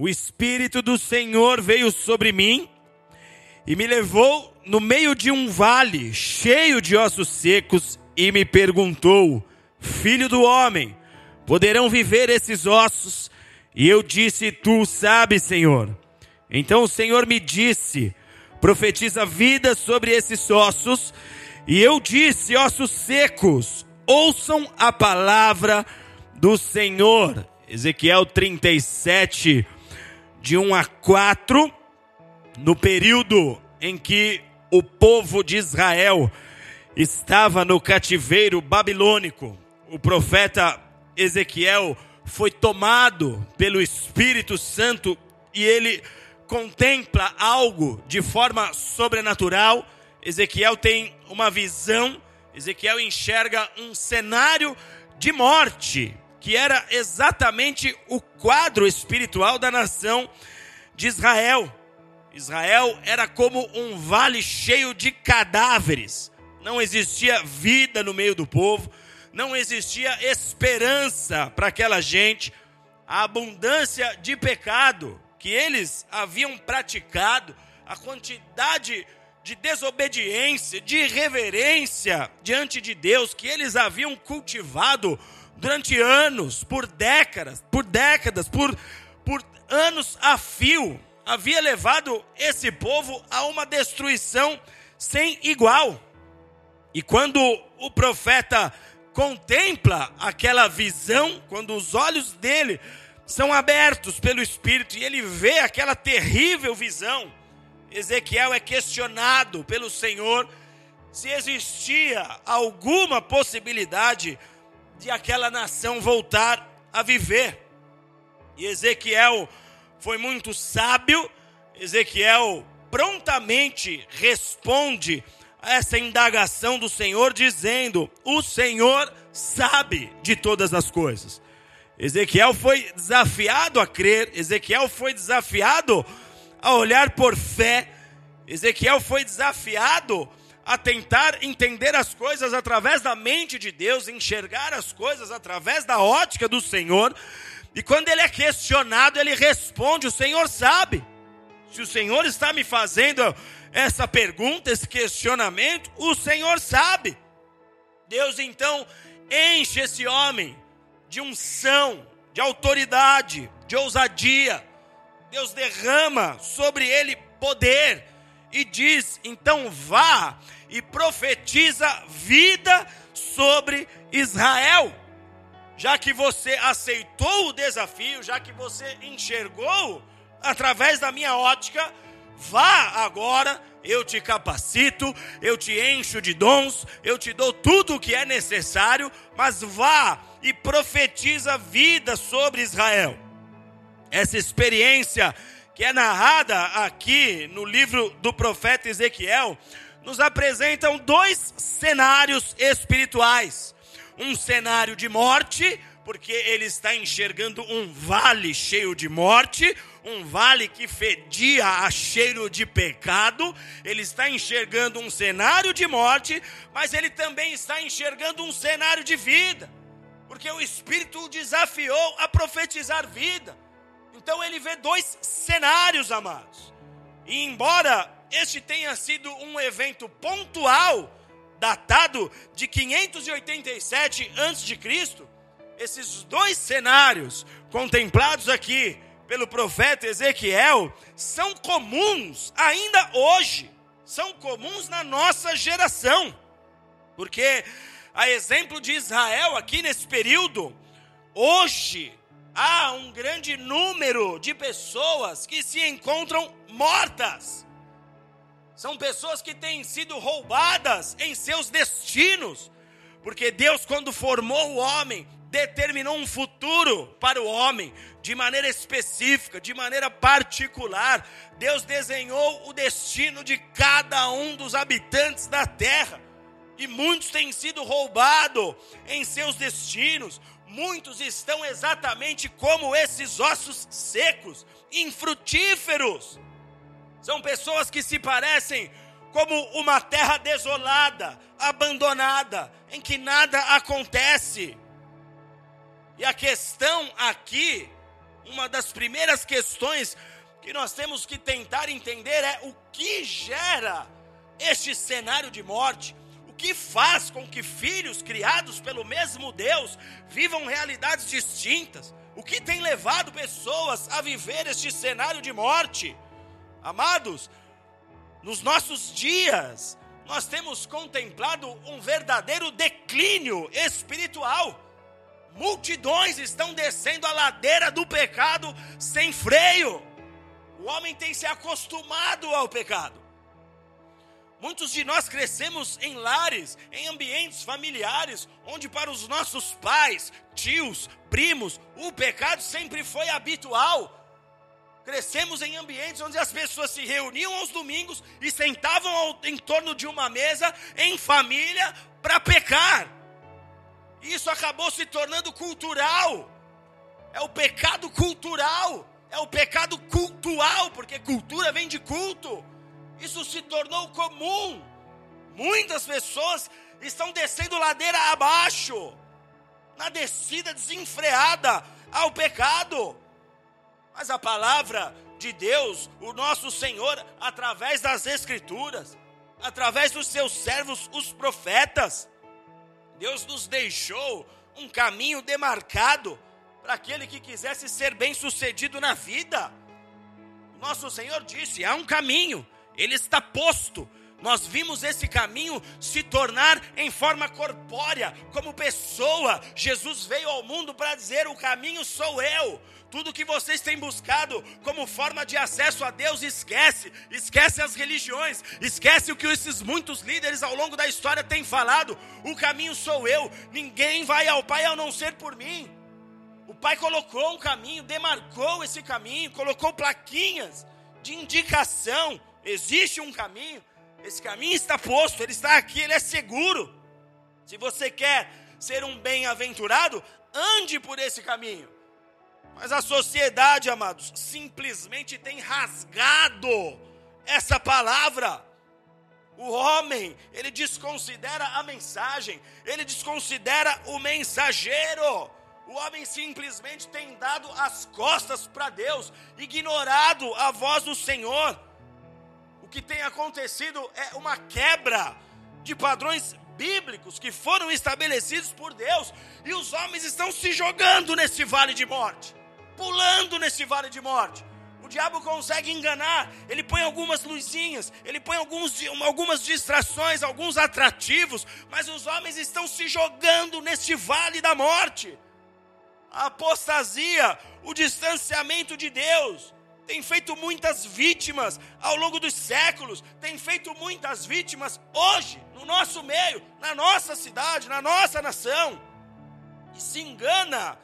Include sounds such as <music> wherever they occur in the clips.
o Espírito do Senhor veio sobre mim e me levou no meio de um vale cheio de ossos secos e me perguntou: Filho do homem, poderão viver esses ossos? E eu disse: Tu sabes, Senhor. Então o Senhor me disse: Profetiza vida sobre esses ossos. E eu disse: Ossos secos, ouçam a palavra do Senhor. Ezequiel 37, de 1 a 4, no período em que o povo de Israel estava no cativeiro babilônico. O profeta Ezequiel foi tomado pelo Espírito Santo e ele contempla algo de forma sobrenatural. Ezequiel tem uma visão, Ezequiel enxerga um cenário de morte, que era exatamente o quadro espiritual da nação de Israel. Israel era como um vale cheio de cadáveres. Não existia vida no meio do povo, não existia esperança para aquela gente. A abundância de pecado que eles haviam praticado, a quantidade de desobediência, de irreverência diante de Deus que eles haviam cultivado durante anos, por décadas, por décadas, por, por anos a fio, havia levado esse povo a uma destruição sem igual. E quando o profeta contempla aquela visão, quando os olhos dele são abertos pelo Espírito e ele vê aquela terrível visão, Ezequiel é questionado pelo Senhor se existia alguma possibilidade de aquela nação voltar a viver. E Ezequiel foi muito sábio, Ezequiel prontamente responde a essa indagação do Senhor, dizendo: O Senhor sabe de todas as coisas. Ezequiel foi desafiado a crer, Ezequiel foi desafiado a olhar por fé, Ezequiel foi desafiado a tentar entender as coisas através da mente de Deus, enxergar as coisas através da ótica do Senhor. E quando ele é questionado, ele responde: O Senhor sabe. Se o Senhor está me fazendo essa pergunta, esse questionamento, o Senhor sabe. Deus então enche esse homem de unção, de autoridade, de ousadia. Deus derrama sobre ele poder e diz: então vá e profetiza vida sobre Israel já que você aceitou o desafio, já que você enxergou através da minha ótica, vá agora, eu te capacito, eu te encho de dons, eu te dou tudo o que é necessário, mas vá e profetiza vida sobre Israel. Essa experiência que é narrada aqui no livro do profeta Ezequiel, nos apresentam dois cenários espirituais um cenário de morte, porque ele está enxergando um vale cheio de morte, um vale que fedia a cheiro de pecado, ele está enxergando um cenário de morte, mas ele também está enxergando um cenário de vida, porque o Espírito o desafiou a profetizar vida. Então ele vê dois cenários, amados. E embora este tenha sido um evento pontual, datado de 587 a.C., esses dois cenários contemplados aqui pelo profeta Ezequiel são comuns ainda hoje, são comuns na nossa geração. Porque a exemplo de Israel aqui nesse período, hoje há um grande número de pessoas que se encontram mortas são pessoas que têm sido roubadas em seus destinos, porque Deus, quando formou o homem, determinou um futuro para o homem, de maneira específica, de maneira particular. Deus desenhou o destino de cada um dos habitantes da terra. E muitos têm sido roubados em seus destinos. Muitos estão exatamente como esses ossos secos, infrutíferos. São pessoas que se parecem como uma terra desolada, abandonada, em que nada acontece. E a questão aqui, uma das primeiras questões que nós temos que tentar entender é o que gera este cenário de morte. O que faz com que filhos criados pelo mesmo Deus vivam realidades distintas? O que tem levado pessoas a viver este cenário de morte? Amados, nos nossos dias, nós temos contemplado um verdadeiro declínio espiritual. Multidões estão descendo a ladeira do pecado sem freio. O homem tem se acostumado ao pecado. Muitos de nós crescemos em lares, em ambientes familiares, onde para os nossos pais, tios, primos, o pecado sempre foi habitual. Crescemos em ambientes onde as pessoas se reuniam aos domingos e sentavam ao, em torno de uma mesa, em família, para pecar. Isso acabou se tornando cultural. É o pecado cultural. É o pecado cultual, porque cultura vem de culto. Isso se tornou comum. Muitas pessoas estão descendo ladeira abaixo, na descida desenfreada ao pecado. Mas a palavra de Deus, o nosso Senhor, através das Escrituras, através dos seus servos, os profetas, Deus nos deixou um caminho demarcado para aquele que quisesse ser bem sucedido na vida. Nosso Senhor disse: há um caminho, ele está posto. Nós vimos esse caminho se tornar em forma corpórea, como pessoa. Jesus veio ao mundo para dizer: O caminho sou eu. Tudo que vocês têm buscado como forma de acesso a Deus, esquece. Esquece as religiões. Esquece o que esses muitos líderes ao longo da história têm falado. O caminho sou eu. Ninguém vai ao Pai a não ser por mim. O Pai colocou um caminho, demarcou esse caminho, colocou plaquinhas de indicação. Existe um caminho. Esse caminho está posto, ele está aqui, ele é seguro. Se você quer ser um bem-aventurado, ande por esse caminho. Mas a sociedade, amados, simplesmente tem rasgado essa palavra. O homem, ele desconsidera a mensagem, ele desconsidera o mensageiro. O homem simplesmente tem dado as costas para Deus, ignorado a voz do Senhor. O que tem acontecido é uma quebra de padrões bíblicos que foram estabelecidos por Deus, e os homens estão se jogando nesse vale de morte pulando nesse vale de morte. O diabo consegue enganar, ele põe algumas luzinhas, ele põe alguns, algumas distrações, alguns atrativos, mas os homens estão se jogando neste vale da morte. A apostasia, o distanciamento de Deus, tem feito muitas vítimas ao longo dos séculos, tem feito muitas vítimas hoje, no nosso meio, na nossa cidade, na nossa nação. E se engana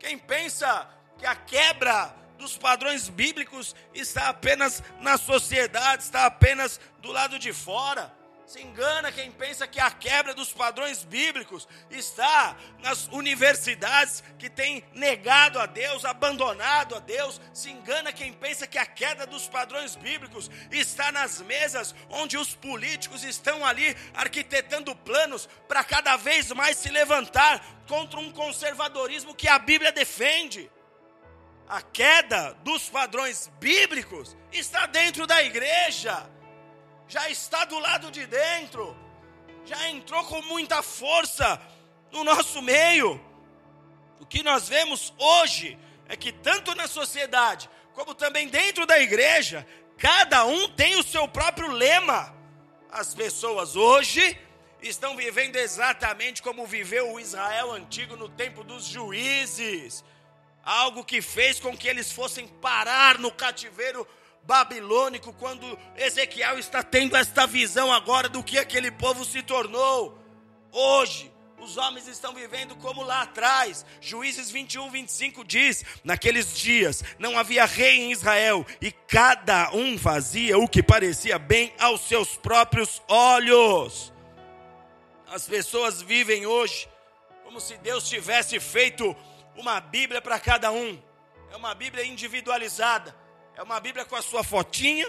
quem pensa que a quebra dos padrões bíblicos está apenas na sociedade, está apenas do lado de fora. Se engana quem pensa que a quebra dos padrões bíblicos está nas universidades que têm negado a Deus, abandonado a Deus. Se engana quem pensa que a queda dos padrões bíblicos está nas mesas onde os políticos estão ali arquitetando planos para cada vez mais se levantar contra um conservadorismo que a Bíblia defende a queda dos padrões bíblicos está dentro da igreja, já está do lado de dentro, já entrou com muita força no nosso meio. O que nós vemos hoje é que, tanto na sociedade, como também dentro da igreja, cada um tem o seu próprio lema. As pessoas hoje estão vivendo exatamente como viveu o Israel antigo no tempo dos juízes algo que fez com que eles fossem parar no cativeiro babilônico, quando Ezequiel está tendo esta visão agora do que aquele povo se tornou. Hoje, os homens estão vivendo como lá atrás. Juízes 21, 25 diz: Naqueles dias não havia rei em Israel, e cada um fazia o que parecia bem aos seus próprios olhos. As pessoas vivem hoje como se Deus tivesse feito uma Bíblia para cada um. É uma Bíblia individualizada. É uma Bíblia com a sua fotinha,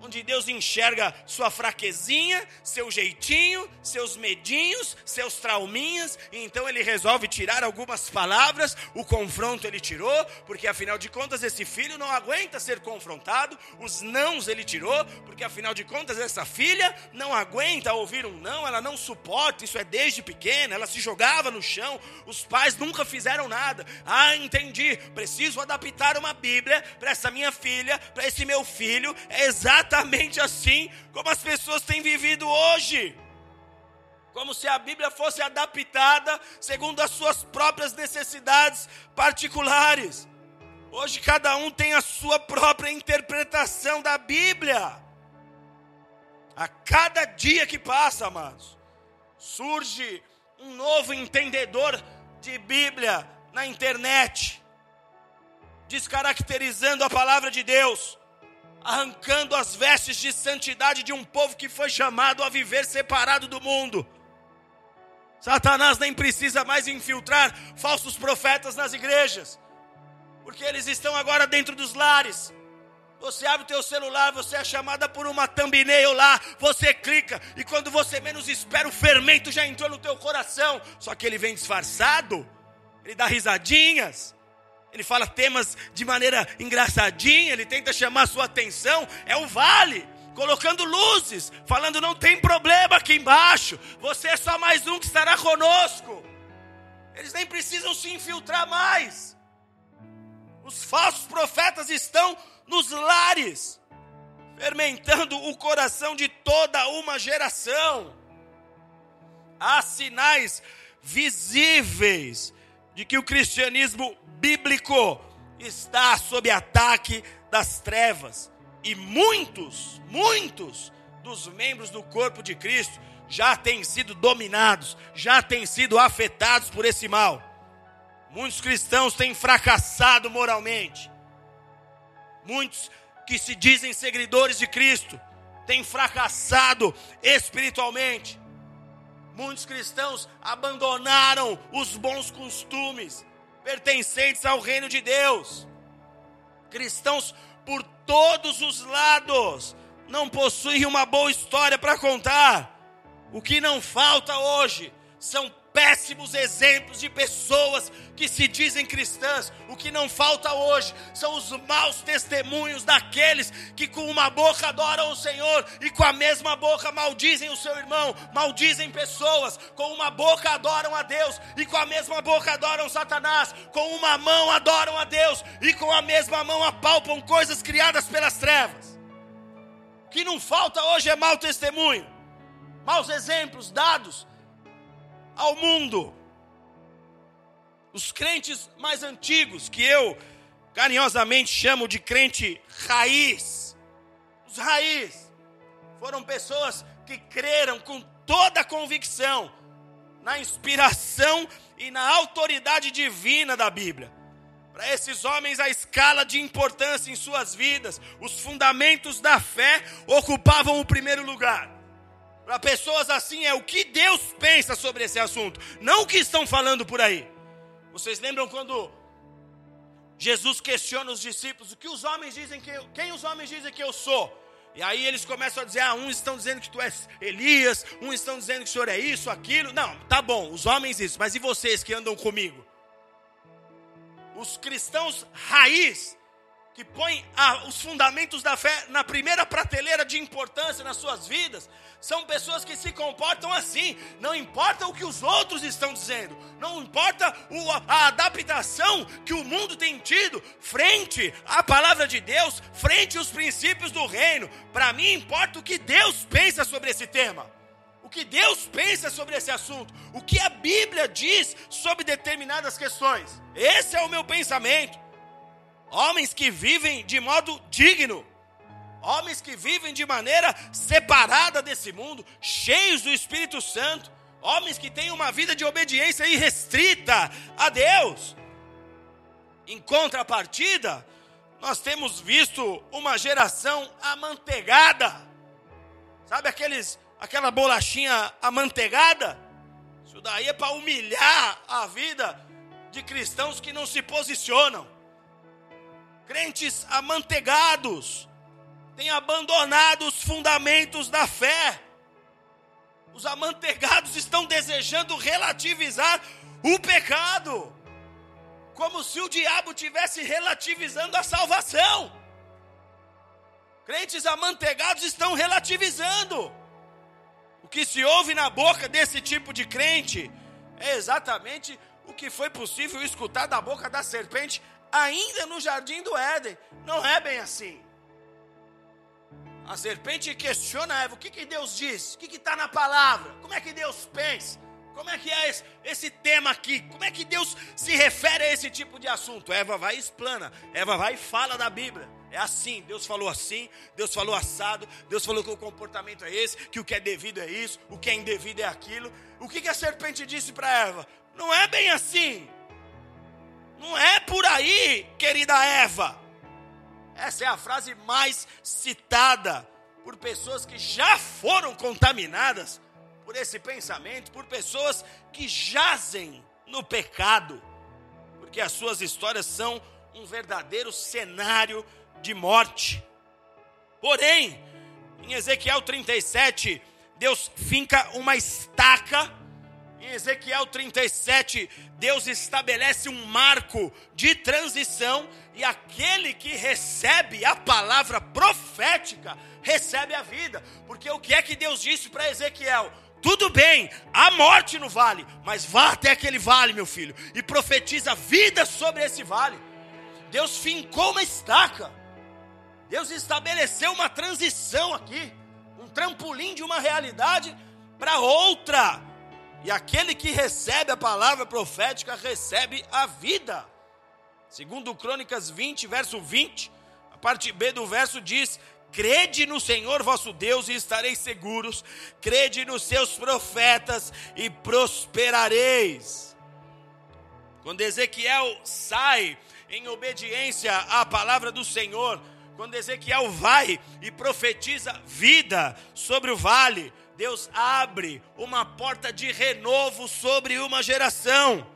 onde Deus enxerga sua fraquezinha, seu jeitinho, seus medinhos, seus trauminhas, e então ele resolve tirar algumas palavras, o confronto ele tirou, porque afinal de contas esse filho não aguenta ser confrontado, os nãos ele tirou, porque afinal de contas essa filha não aguenta ouvir um não, ela não suporta, isso é desde pequena, ela se jogava no chão, os pais nunca fizeram nada. Ah, entendi, preciso adaptar uma Bíblia para essa minha filha, para esse meu filho, é exatamente exatamente assim como as pessoas têm vivido hoje. Como se a Bíblia fosse adaptada segundo as suas próprias necessidades particulares. Hoje cada um tem a sua própria interpretação da Bíblia. A cada dia que passa, amados, surge um novo entendedor de Bíblia na internet, descaracterizando a palavra de Deus arrancando as vestes de santidade de um povo que foi chamado a viver separado do mundo. Satanás nem precisa mais infiltrar falsos profetas nas igrejas, porque eles estão agora dentro dos lares. Você abre o teu celular, você é chamada por uma thumbnail lá, você clica e quando você menos espera o fermento já entrou no teu coração. Só que ele vem disfarçado, ele dá risadinhas, ele fala temas de maneira engraçadinha, ele tenta chamar sua atenção. É o vale, colocando luzes, falando: não tem problema aqui embaixo, você é só mais um que estará conosco. Eles nem precisam se infiltrar mais. Os falsos profetas estão nos lares, fermentando o coração de toda uma geração. Há sinais visíveis de que o cristianismo bíblico está sob ataque das trevas. E muitos, muitos dos membros do corpo de Cristo já têm sido dominados, já têm sido afetados por esse mal. Muitos cristãos têm fracassado moralmente. Muitos que se dizem seguidores de Cristo têm fracassado espiritualmente. Muitos cristãos abandonaram os bons costumes pertencentes ao reino de Deus. Cristãos por todos os lados não possuem uma boa história para contar. O que não falta hoje são péssimos exemplos de pessoas que se dizem cristãs. O que não falta hoje são os maus testemunhos daqueles que com uma boca adoram o Senhor e com a mesma boca maldizem o seu irmão, maldizem pessoas, com uma boca adoram a Deus e com a mesma boca adoram Satanás, com uma mão adoram a Deus e com a mesma mão apalpam coisas criadas pelas trevas. O que não falta hoje é mau testemunho, maus exemplos dados ao mundo. Os crentes mais antigos, que eu carinhosamente chamo de crente raiz, os raiz, foram pessoas que creram com toda a convicção na inspiração e na autoridade divina da Bíblia. Para esses homens, a escala de importância em suas vidas, os fundamentos da fé ocupavam o primeiro lugar. Para pessoas assim é o que Deus pensa sobre esse assunto, não o que estão falando por aí. Vocês lembram quando Jesus questiona os discípulos, o que os homens dizem que eu, quem os homens dizem que eu sou? E aí eles começam a dizer: ah, uns estão dizendo que tu és Elias, uns estão dizendo que o senhor é isso, aquilo. Não, tá bom, os homens isso, mas e vocês que andam comigo? Os cristãos raiz que põem ah, os fundamentos da fé na primeira prateleira de importância nas suas vidas, são pessoas que se comportam assim. Não importa o que os outros estão dizendo, não importa o, a adaptação que o mundo tem tido frente à palavra de Deus, frente aos princípios do reino. Para mim, importa o que Deus pensa sobre esse tema. O que Deus pensa sobre esse assunto, o que a Bíblia diz sobre determinadas questões. Esse é o meu pensamento homens que vivem de modo digno, homens que vivem de maneira separada desse mundo, cheios do Espírito Santo, homens que têm uma vida de obediência irrestrita a Deus. Em contrapartida, nós temos visto uma geração amanteigada. Sabe aqueles aquela bolachinha amanteigada? Isso daí é para humilhar a vida de cristãos que não se posicionam crentes amanteigados, tem abandonado os fundamentos da fé. Os amanteigados estão desejando relativizar o pecado, como se o diabo tivesse relativizando a salvação. Crentes amanteigados estão relativizando. O que se ouve na boca desse tipo de crente é exatamente o que foi possível escutar da boca da serpente ainda no jardim do Éden. Não é bem assim. A serpente questiona Eva: o que, que Deus diz? O que está na palavra? Como é que Deus pensa? Como é que é esse, esse, tema aqui? Como é que Deus se refere a esse tipo de assunto? Eva vai e explana, Eva vai e fala da Bíblia. É assim, Deus falou assim, Deus falou assado, Deus falou que o comportamento é esse, que o que é devido é isso, o que é indevido é aquilo. O que, que a serpente disse para Eva? Não é bem assim. Não é por aí, querida Eva. Essa é a frase mais citada por pessoas que já foram contaminadas por esse pensamento, por pessoas que jazem no pecado, porque as suas histórias são um verdadeiro cenário de morte. Porém, em Ezequiel 37, Deus finca uma estaca. Em Ezequiel 37, Deus estabelece um marco de transição e aquele que recebe a palavra profética recebe a vida. Porque o que é que Deus disse para Ezequiel? Tudo bem, há morte no vale, mas vá até aquele vale, meu filho, e profetiza vida sobre esse vale. Deus fincou uma estaca. Deus estabeleceu uma transição aqui, um trampolim de uma realidade para outra. E aquele que recebe a palavra profética recebe a vida. Segundo Crônicas 20, verso 20, a parte B do verso diz: Crede no Senhor vosso Deus e estareis seguros, crede nos seus profetas e prosperareis. Quando Ezequiel sai em obediência à palavra do Senhor, quando Ezequiel vai e profetiza vida sobre o vale, Deus abre uma porta de renovo sobre uma geração.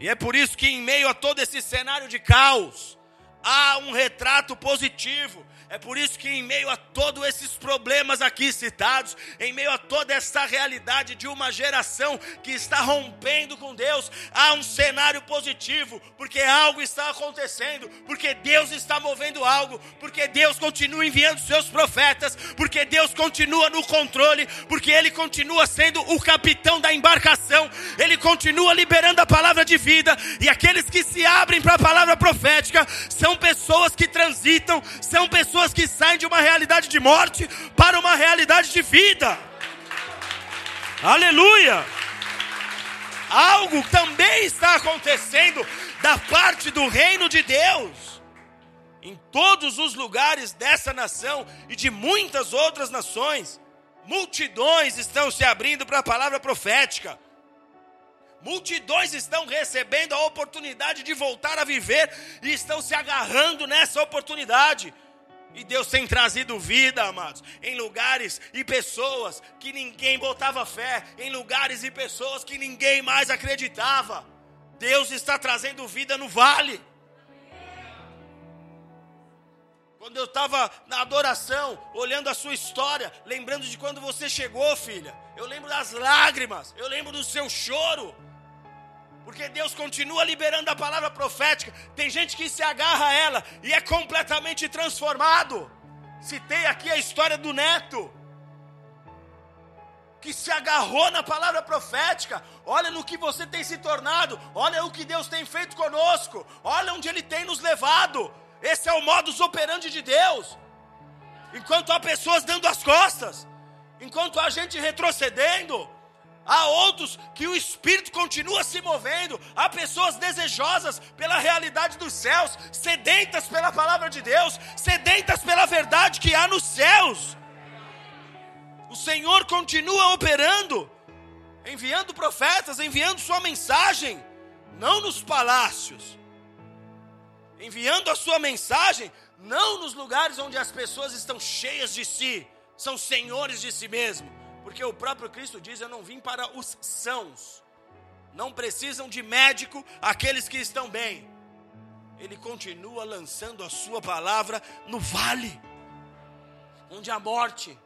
E é por isso que, em meio a todo esse cenário de caos, há um retrato positivo. É por isso que, em meio a todos esses problemas aqui citados, em meio a toda essa realidade de uma geração que está rompendo com Deus, há um cenário positivo, porque algo está acontecendo, porque Deus está movendo algo, porque Deus continua enviando seus profetas, porque Deus continua no controle, porque Ele continua sendo o capitão da embarcação, Ele continua liberando a palavra de vida, e aqueles que se abrem para a palavra profética são pessoas que transitam, são pessoas que saem de uma realidade de morte para uma realidade de vida. Aleluia! Algo também está acontecendo da parte do reino de Deus. Em todos os lugares dessa nação e de muitas outras nações, multidões estão se abrindo para a palavra profética. Multidões estão recebendo a oportunidade de voltar a viver e estão se agarrando nessa oportunidade. E Deus tem trazido vida, amados, em lugares e pessoas que ninguém botava fé, em lugares e pessoas que ninguém mais acreditava. Deus está trazendo vida no vale. Quando eu estava na adoração, olhando a sua história, lembrando de quando você chegou, filha, eu lembro das lágrimas, eu lembro do seu choro porque Deus continua liberando a palavra profética. Tem gente que se agarra a ela e é completamente transformado. Citei aqui a história do neto, que se agarrou na palavra profética. Olha no que você tem se tornado, olha o que Deus tem feito conosco, olha onde Ele tem nos levado. Esse é o modus operandi de Deus. Enquanto há pessoas dando as costas, enquanto há gente retrocedendo, Há outros que o Espírito continua se movendo. Há pessoas desejosas pela realidade dos céus, sedentas pela palavra de Deus, sedentas pela verdade que há nos céus. O Senhor continua operando, enviando profetas, enviando sua mensagem, não nos palácios, enviando a sua mensagem, não nos lugares onde as pessoas estão cheias de si, são senhores de si mesmos porque o próprio Cristo diz: Eu não vim para os sãos. Não precisam de médico aqueles que estão bem. Ele continua lançando a sua palavra no vale. onde há morte,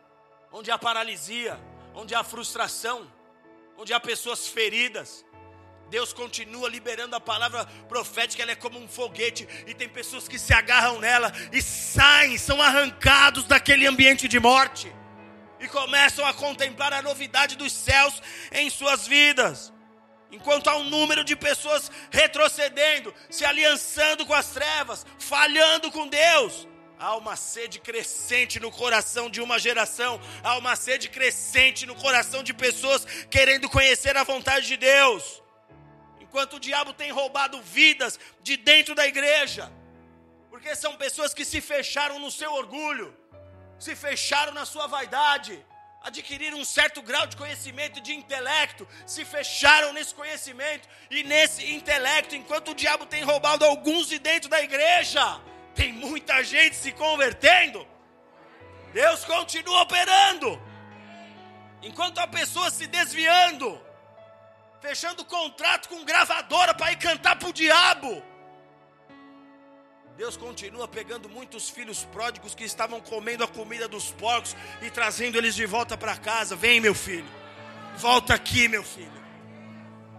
onde há paralisia, onde há frustração, onde há pessoas feridas. Deus continua liberando a palavra profética, ela é como um foguete, e tem pessoas que se agarram nela e saem, são arrancados daquele ambiente de morte, e começam a contemplar a novidade dos céus em suas vidas. Enquanto há um número de pessoas retrocedendo, se aliançando com as trevas, falhando com Deus, há uma sede crescente no coração de uma geração, há uma sede crescente no coração de pessoas querendo conhecer a vontade de Deus. Enquanto o diabo tem roubado vidas de dentro da igreja, porque são pessoas que se fecharam no seu orgulho, se fecharam na sua vaidade, adquiriram um certo grau de conhecimento de intelecto, se fecharam nesse conhecimento e nesse intelecto, enquanto o diabo tem roubado alguns de dentro da igreja, tem muita gente se convertendo. Deus continua operando. Enquanto há pessoas se desviando, fechando contrato com gravadora para ir cantar para o diabo. Deus continua pegando muitos filhos pródigos que estavam comendo a comida dos porcos e trazendo eles de volta para casa. Vem, meu filho, volta aqui, meu filho.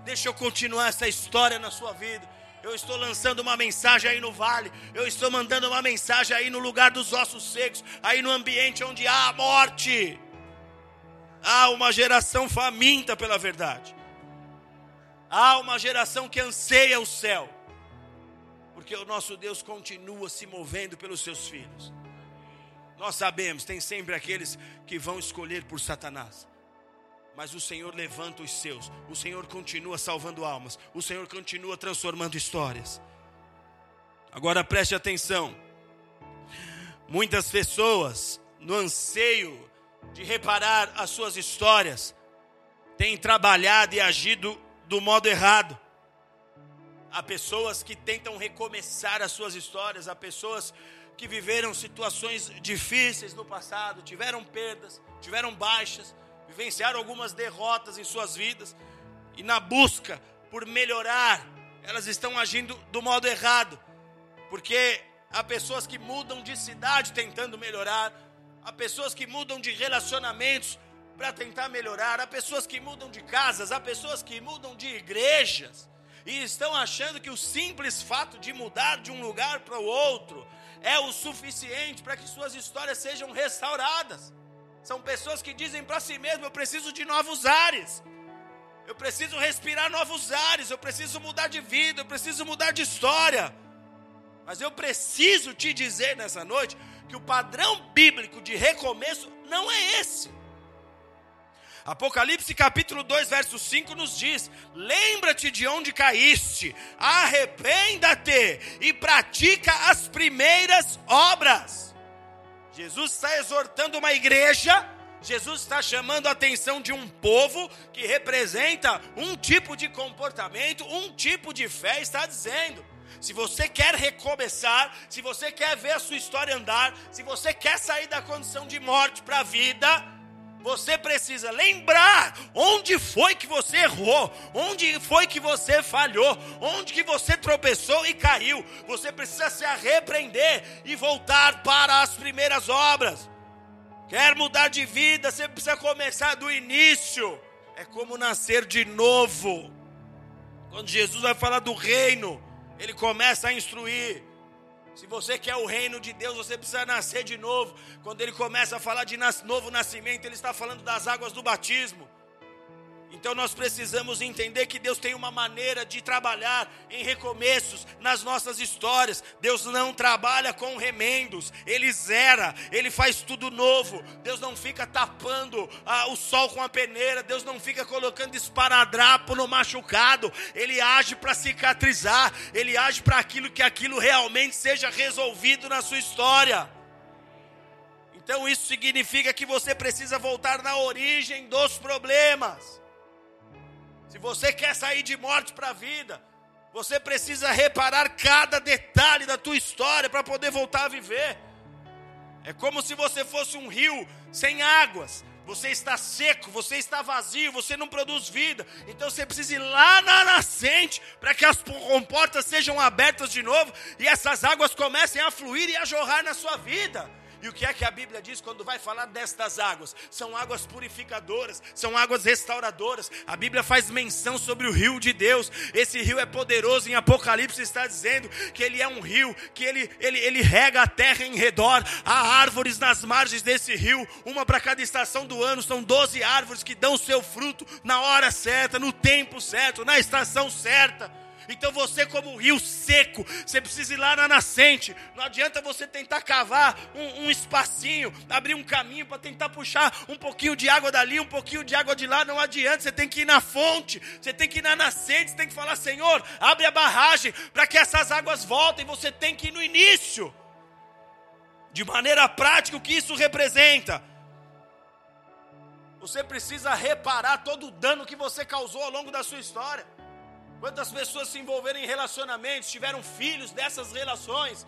Deixa eu continuar essa história na sua vida. Eu estou lançando uma mensagem aí no vale. Eu estou mandando uma mensagem aí no lugar dos ossos secos, aí no ambiente onde há morte. Há uma geração faminta pela verdade. Há uma geração que anseia o céu porque o nosso Deus continua se movendo pelos seus filhos. Nós sabemos, tem sempre aqueles que vão escolher por Satanás. Mas o Senhor levanta os seus, o Senhor continua salvando almas, o Senhor continua transformando histórias. Agora preste atenção. Muitas pessoas, no anseio de reparar as suas histórias, têm trabalhado e agido do modo errado. Há pessoas que tentam recomeçar as suas histórias, há pessoas que viveram situações difíceis no passado, tiveram perdas, tiveram baixas, vivenciaram algumas derrotas em suas vidas, e na busca por melhorar, elas estão agindo do modo errado, porque há pessoas que mudam de cidade tentando melhorar, há pessoas que mudam de relacionamentos para tentar melhorar, há pessoas que mudam de casas, há pessoas que mudam de igrejas e estão achando que o simples fato de mudar de um lugar para o outro é o suficiente para que suas histórias sejam restauradas. São pessoas que dizem para si mesmo: eu preciso de novos ares. Eu preciso respirar novos ares, eu preciso mudar de vida, eu preciso mudar de história. Mas eu preciso te dizer nessa noite que o padrão bíblico de recomeço não é esse. Apocalipse capítulo 2, verso 5 nos diz: Lembra-te de onde caíste, arrependa-te e pratica as primeiras obras. Jesus está exortando uma igreja, Jesus está chamando a atenção de um povo que representa um tipo de comportamento, um tipo de fé, está dizendo. Se você quer recomeçar, se você quer ver a sua história andar, se você quer sair da condição de morte para a vida, você precisa lembrar onde foi que você errou, onde foi que você falhou, onde que você tropeçou e caiu. Você precisa se arrepender e voltar para as primeiras obras. Quer mudar de vida, você precisa começar do início. É como nascer de novo. Quando Jesus vai falar do reino, ele começa a instruir. Se você quer o reino de Deus, você precisa nascer de novo. Quando ele começa a falar de novo nascimento, ele está falando das águas do batismo. Então nós precisamos entender que Deus tem uma maneira de trabalhar em recomeços nas nossas histórias. Deus não trabalha com remendos, Ele zera, Ele faz tudo novo. Deus não fica tapando ah, o sol com a peneira, Deus não fica colocando esparadrapo no machucado. Ele age para cicatrizar, Ele age para aquilo que aquilo realmente seja resolvido na sua história. Então isso significa que você precisa voltar na origem dos problemas. Se você quer sair de morte para a vida, você precisa reparar cada detalhe da tua história para poder voltar a viver. É como se você fosse um rio sem águas. Você está seco, você está vazio, você não produz vida. Então você precisa ir lá na nascente para que as comportas sejam abertas de novo e essas águas comecem a fluir e a jorrar na sua vida. E o que é que a Bíblia diz quando vai falar destas águas? São águas purificadoras, são águas restauradoras. A Bíblia faz menção sobre o rio de Deus. Esse rio é poderoso. Em Apocalipse está dizendo que ele é um rio, que ele, ele, ele rega a terra em redor. Há árvores nas margens desse rio, uma para cada estação do ano. São 12 árvores que dão seu fruto na hora certa, no tempo certo, na estação certa. Então você, como rio seco, você precisa ir lá na nascente. Não adianta você tentar cavar um, um espacinho, abrir um caminho para tentar puxar um pouquinho de água dali, um pouquinho de água de lá. Não adianta. Você tem que ir na fonte, você tem que ir na nascente, você tem que falar: Senhor, abre a barragem para que essas águas voltem. Você tem que ir no início. De maneira prática, o que isso representa? Você precisa reparar todo o dano que você causou ao longo da sua história. Quantas pessoas se envolveram em relacionamentos, tiveram filhos dessas relações,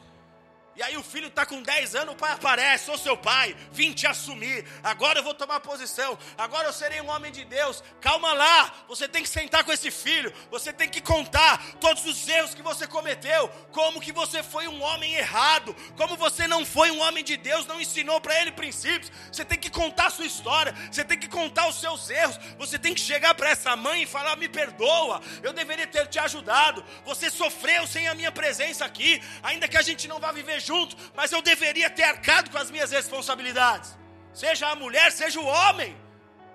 e aí o filho está com 10 anos, o pai aparece, sou seu pai, vim te assumir, agora eu vou tomar posição, agora eu serei um homem de Deus. Calma lá, você tem que sentar com esse filho, você tem que contar todos os erros que você cometeu, como que você foi um homem errado, como você não foi um homem de Deus, não ensinou para ele princípios. Você tem que contar a sua história, você tem que contar os seus erros, você tem que chegar para essa mãe e falar: "Me perdoa, eu deveria ter te ajudado. Você sofreu sem a minha presença aqui, ainda que a gente não vá viver junto, mas eu deveria ter arcado com as minhas responsabilidades. Seja a mulher, seja o homem.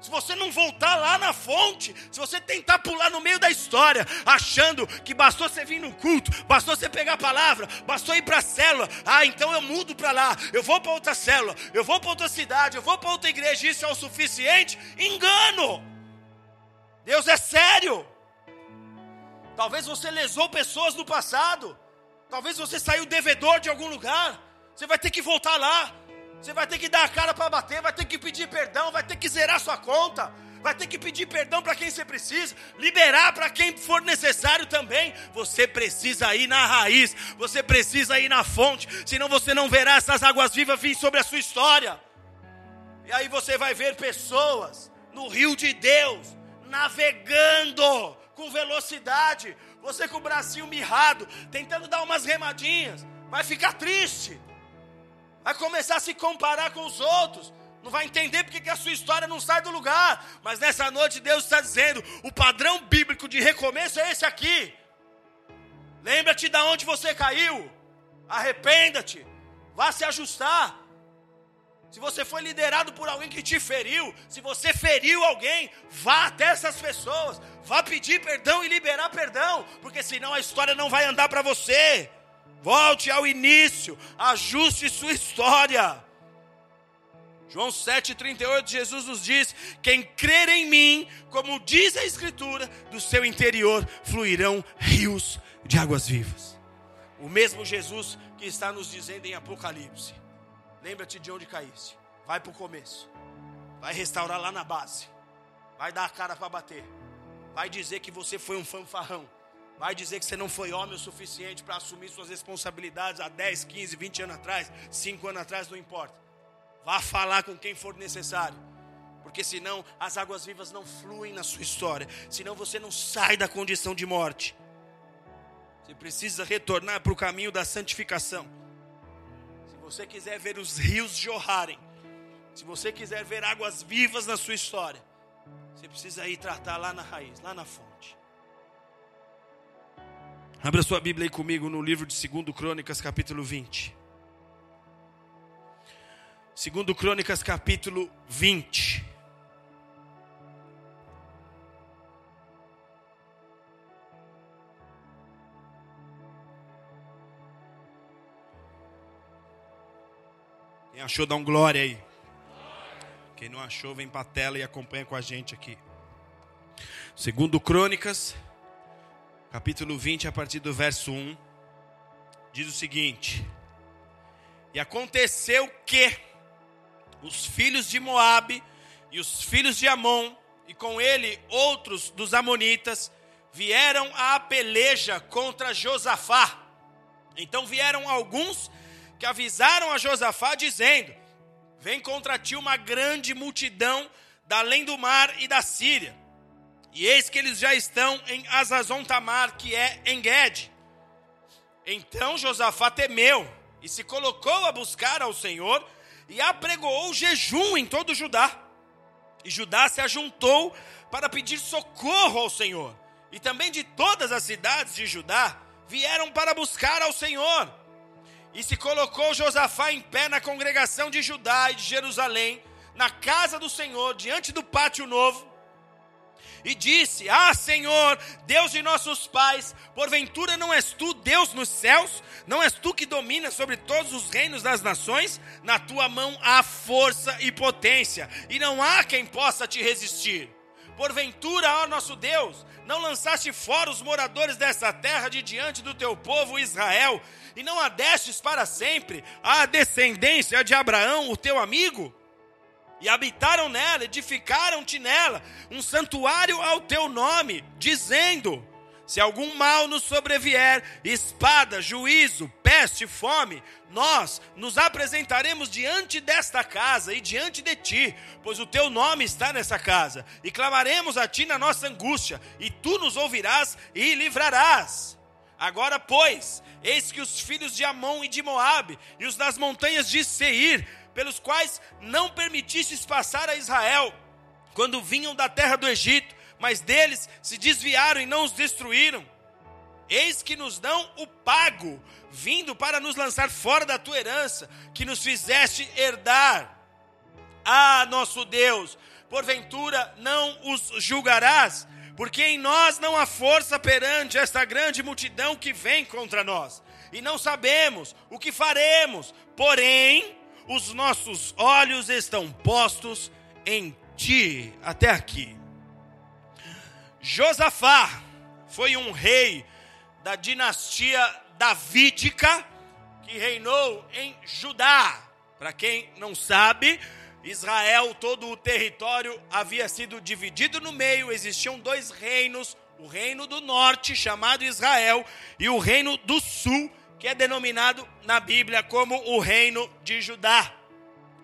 Se você não voltar lá na fonte, se você tentar pular no meio da história, achando que bastou você vir no culto, bastou você pegar a palavra, bastou ir para a célula, ah, então eu mudo para lá, eu vou para outra célula, eu vou para outra cidade, eu vou para outra igreja, isso é o suficiente? Engano! Deus é sério. Talvez você lesou pessoas no passado. Talvez você saiu devedor de algum lugar. Você vai ter que voltar lá. Você vai ter que dar a cara para bater, vai ter que pedir perdão, vai ter que zerar sua conta, vai ter que pedir perdão para quem você precisa, liberar para quem for necessário também. Você precisa ir na raiz, você precisa ir na fonte, senão você não verá essas águas vivas vir sobre a sua história. E aí você vai ver pessoas no rio de Deus navegando com velocidade, você com o bracinho mirrado, tentando dar umas remadinhas, vai ficar triste, vai começar a se comparar com os outros, não vai entender porque que a sua história não sai do lugar. Mas nessa noite Deus está dizendo: o padrão bíblico de recomeço é esse aqui. Lembra-te de onde você caiu, arrependa-te, vá se ajustar. Se você foi liderado por alguém que te feriu, se você feriu alguém, vá até essas pessoas, vá pedir perdão e liberar perdão, porque senão a história não vai andar para você. Volte ao início, ajuste sua história. João 7,38, Jesus nos diz: Quem crer em mim, como diz a Escritura, do seu interior fluirão rios de águas vivas. O mesmo Jesus que está nos dizendo em Apocalipse. Lembra-te de onde caíste. Vai para o começo. Vai restaurar lá na base. Vai dar a cara para bater. Vai dizer que você foi um fanfarrão. Vai dizer que você não foi homem o suficiente para assumir suas responsabilidades há 10, 15, 20 anos atrás, 5 anos atrás, não importa. Vá falar com quem for necessário. Porque senão as águas vivas não fluem na sua história. Senão você não sai da condição de morte. Você precisa retornar para o caminho da santificação você quiser ver os rios jorrarem, se você quiser ver águas vivas na sua história, você precisa ir tratar lá na raiz, lá na fonte. Abra sua Bíblia aí comigo no livro de 2 Crônicas, capítulo 20. 2 Crônicas, capítulo 20. Achou, dá um glória aí. Quem não achou, vem para a tela e acompanha com a gente aqui. Segundo Crônicas, capítulo 20, a partir do verso 1, diz o seguinte: E aconteceu que os filhos de Moabe e os filhos de Amon, e com ele outros dos amonitas, vieram à peleja contra Josafá. Então vieram alguns que avisaram a Josafá, dizendo: Vem contra ti uma grande multidão da além do mar e da Síria. E eis que eles já estão em Azazon Tamar, que é em Guede. Então Josafá temeu e se colocou a buscar ao Senhor, e apregoou jejum em todo Judá. E Judá se ajuntou para pedir socorro ao Senhor. E também de todas as cidades de Judá vieram para buscar ao Senhor. E se colocou Josafá em pé na congregação de Judá e de Jerusalém, na casa do Senhor, diante do pátio novo, e disse: Ah, Senhor, Deus de nossos pais, porventura não és tu Deus nos céus? Não és tu que dominas sobre todos os reinos das nações? Na tua mão há força e potência, e não há quem possa te resistir. Porventura, ó nosso Deus, não lançaste fora os moradores dessa terra de diante do teu povo Israel, e não a destes para sempre a descendência de Abraão, o teu amigo? E habitaram nela, edificaram-te nela um santuário ao teu nome, dizendo: se algum mal nos sobrevier, espada, juízo, peste, fome, nós nos apresentaremos diante desta casa e diante de ti, pois o teu nome está nessa casa, e clamaremos a ti na nossa angústia, e tu nos ouvirás e livrarás. Agora, pois, eis que os filhos de Amon e de Moabe, e os das montanhas de Seir, pelos quais não permitistes passar a Israel, quando vinham da terra do Egito, mas deles se desviaram e não os destruíram. Eis que nos dão o pago, vindo para nos lançar fora da tua herança, que nos fizeste herdar. Ah, nosso Deus, porventura não os julgarás, porque em nós não há força perante esta grande multidão que vem contra nós, e não sabemos o que faremos, porém, os nossos olhos estão postos em ti. Até aqui. Josafá foi um rei da dinastia davídica que reinou em Judá. Para quem não sabe, Israel, todo o território havia sido dividido no meio, existiam dois reinos, o reino do norte, chamado Israel, e o reino do sul, que é denominado na Bíblia como o reino de Judá.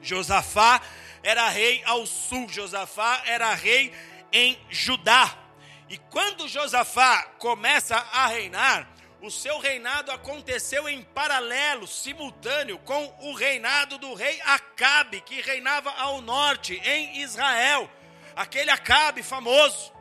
Josafá era rei ao sul, Josafá era rei em Judá. E quando Josafá começa a reinar, o seu reinado aconteceu em paralelo, simultâneo, com o reinado do rei Acabe, que reinava ao norte, em Israel. Aquele Acabe famoso,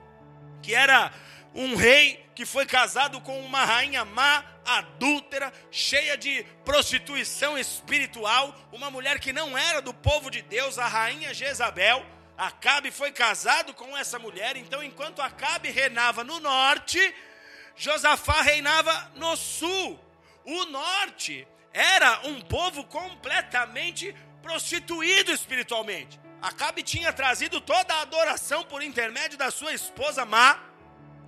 que era um rei que foi casado com uma rainha má, adúltera, cheia de prostituição espiritual, uma mulher que não era do povo de Deus, a rainha Jezabel. Acabe foi casado com essa mulher, então enquanto Acabe reinava no norte, Josafá reinava no sul. O norte era um povo completamente prostituído espiritualmente. Acabe tinha trazido toda a adoração por intermédio da sua esposa Má.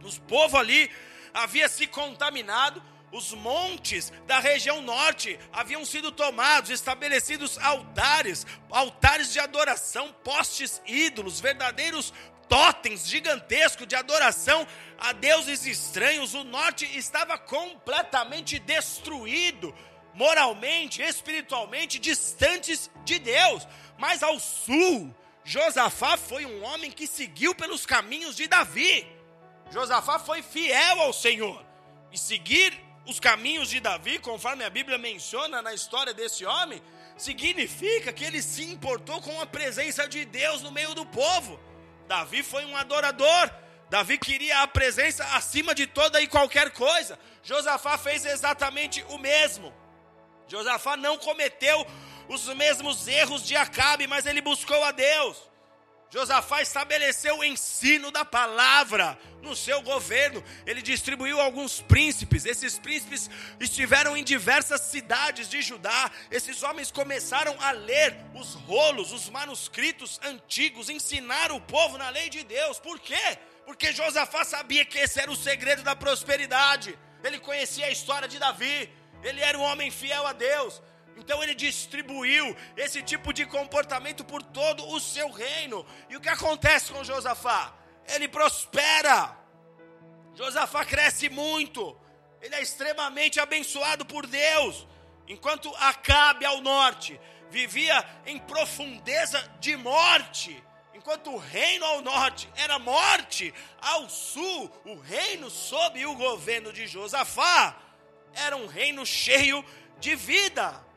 Os povos ali havia se contaminado os montes da região norte haviam sido tomados, estabelecidos altares, altares de adoração, postes ídolos, verdadeiros totens gigantescos de adoração a deuses estranhos. O norte estava completamente destruído, moralmente, espiritualmente, distantes de Deus. Mas ao sul, Josafá foi um homem que seguiu pelos caminhos de Davi. Josafá foi fiel ao Senhor. E seguir os caminhos de Davi, conforme a Bíblia menciona na história desse homem, significa que ele se importou com a presença de Deus no meio do povo. Davi foi um adorador. Davi queria a presença acima de toda e qualquer coisa. Josafá fez exatamente o mesmo. Josafá não cometeu os mesmos erros de Acabe, mas ele buscou a Deus. Josafá estabeleceu o ensino da palavra no seu governo. Ele distribuiu alguns príncipes. Esses príncipes estiveram em diversas cidades de Judá. Esses homens começaram a ler os rolos, os manuscritos antigos, ensinar o povo na lei de Deus. Por quê? Porque Josafá sabia que esse era o segredo da prosperidade. Ele conhecia a história de Davi. Ele era um homem fiel a Deus. Então ele distribuiu esse tipo de comportamento por todo o seu reino. E o que acontece com Josafá? Ele prospera. Josafá cresce muito. Ele é extremamente abençoado por Deus. Enquanto Acabe ao norte vivia em profundeza de morte. Enquanto o reino ao norte era morte, ao sul, o reino sob o governo de Josafá era um reino cheio de vida.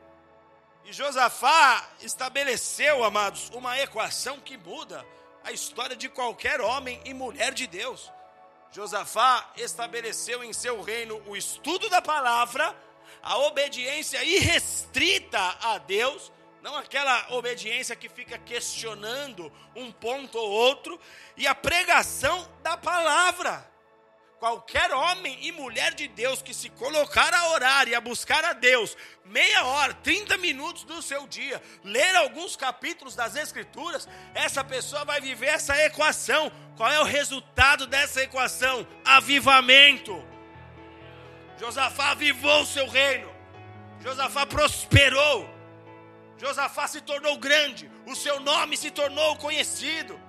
E Josafá estabeleceu, amados, uma equação que muda a história de qualquer homem e mulher de Deus. Josafá estabeleceu em seu reino o estudo da palavra, a obediência irrestrita a Deus, não aquela obediência que fica questionando um ponto ou outro, e a pregação da palavra. Qualquer homem e mulher de Deus que se colocar a orar e a buscar a Deus, meia hora, 30 minutos do seu dia, ler alguns capítulos das Escrituras, essa pessoa vai viver essa equação. Qual é o resultado dessa equação? Avivamento. Josafá avivou o seu reino, Josafá prosperou, Josafá se tornou grande, o seu nome se tornou conhecido.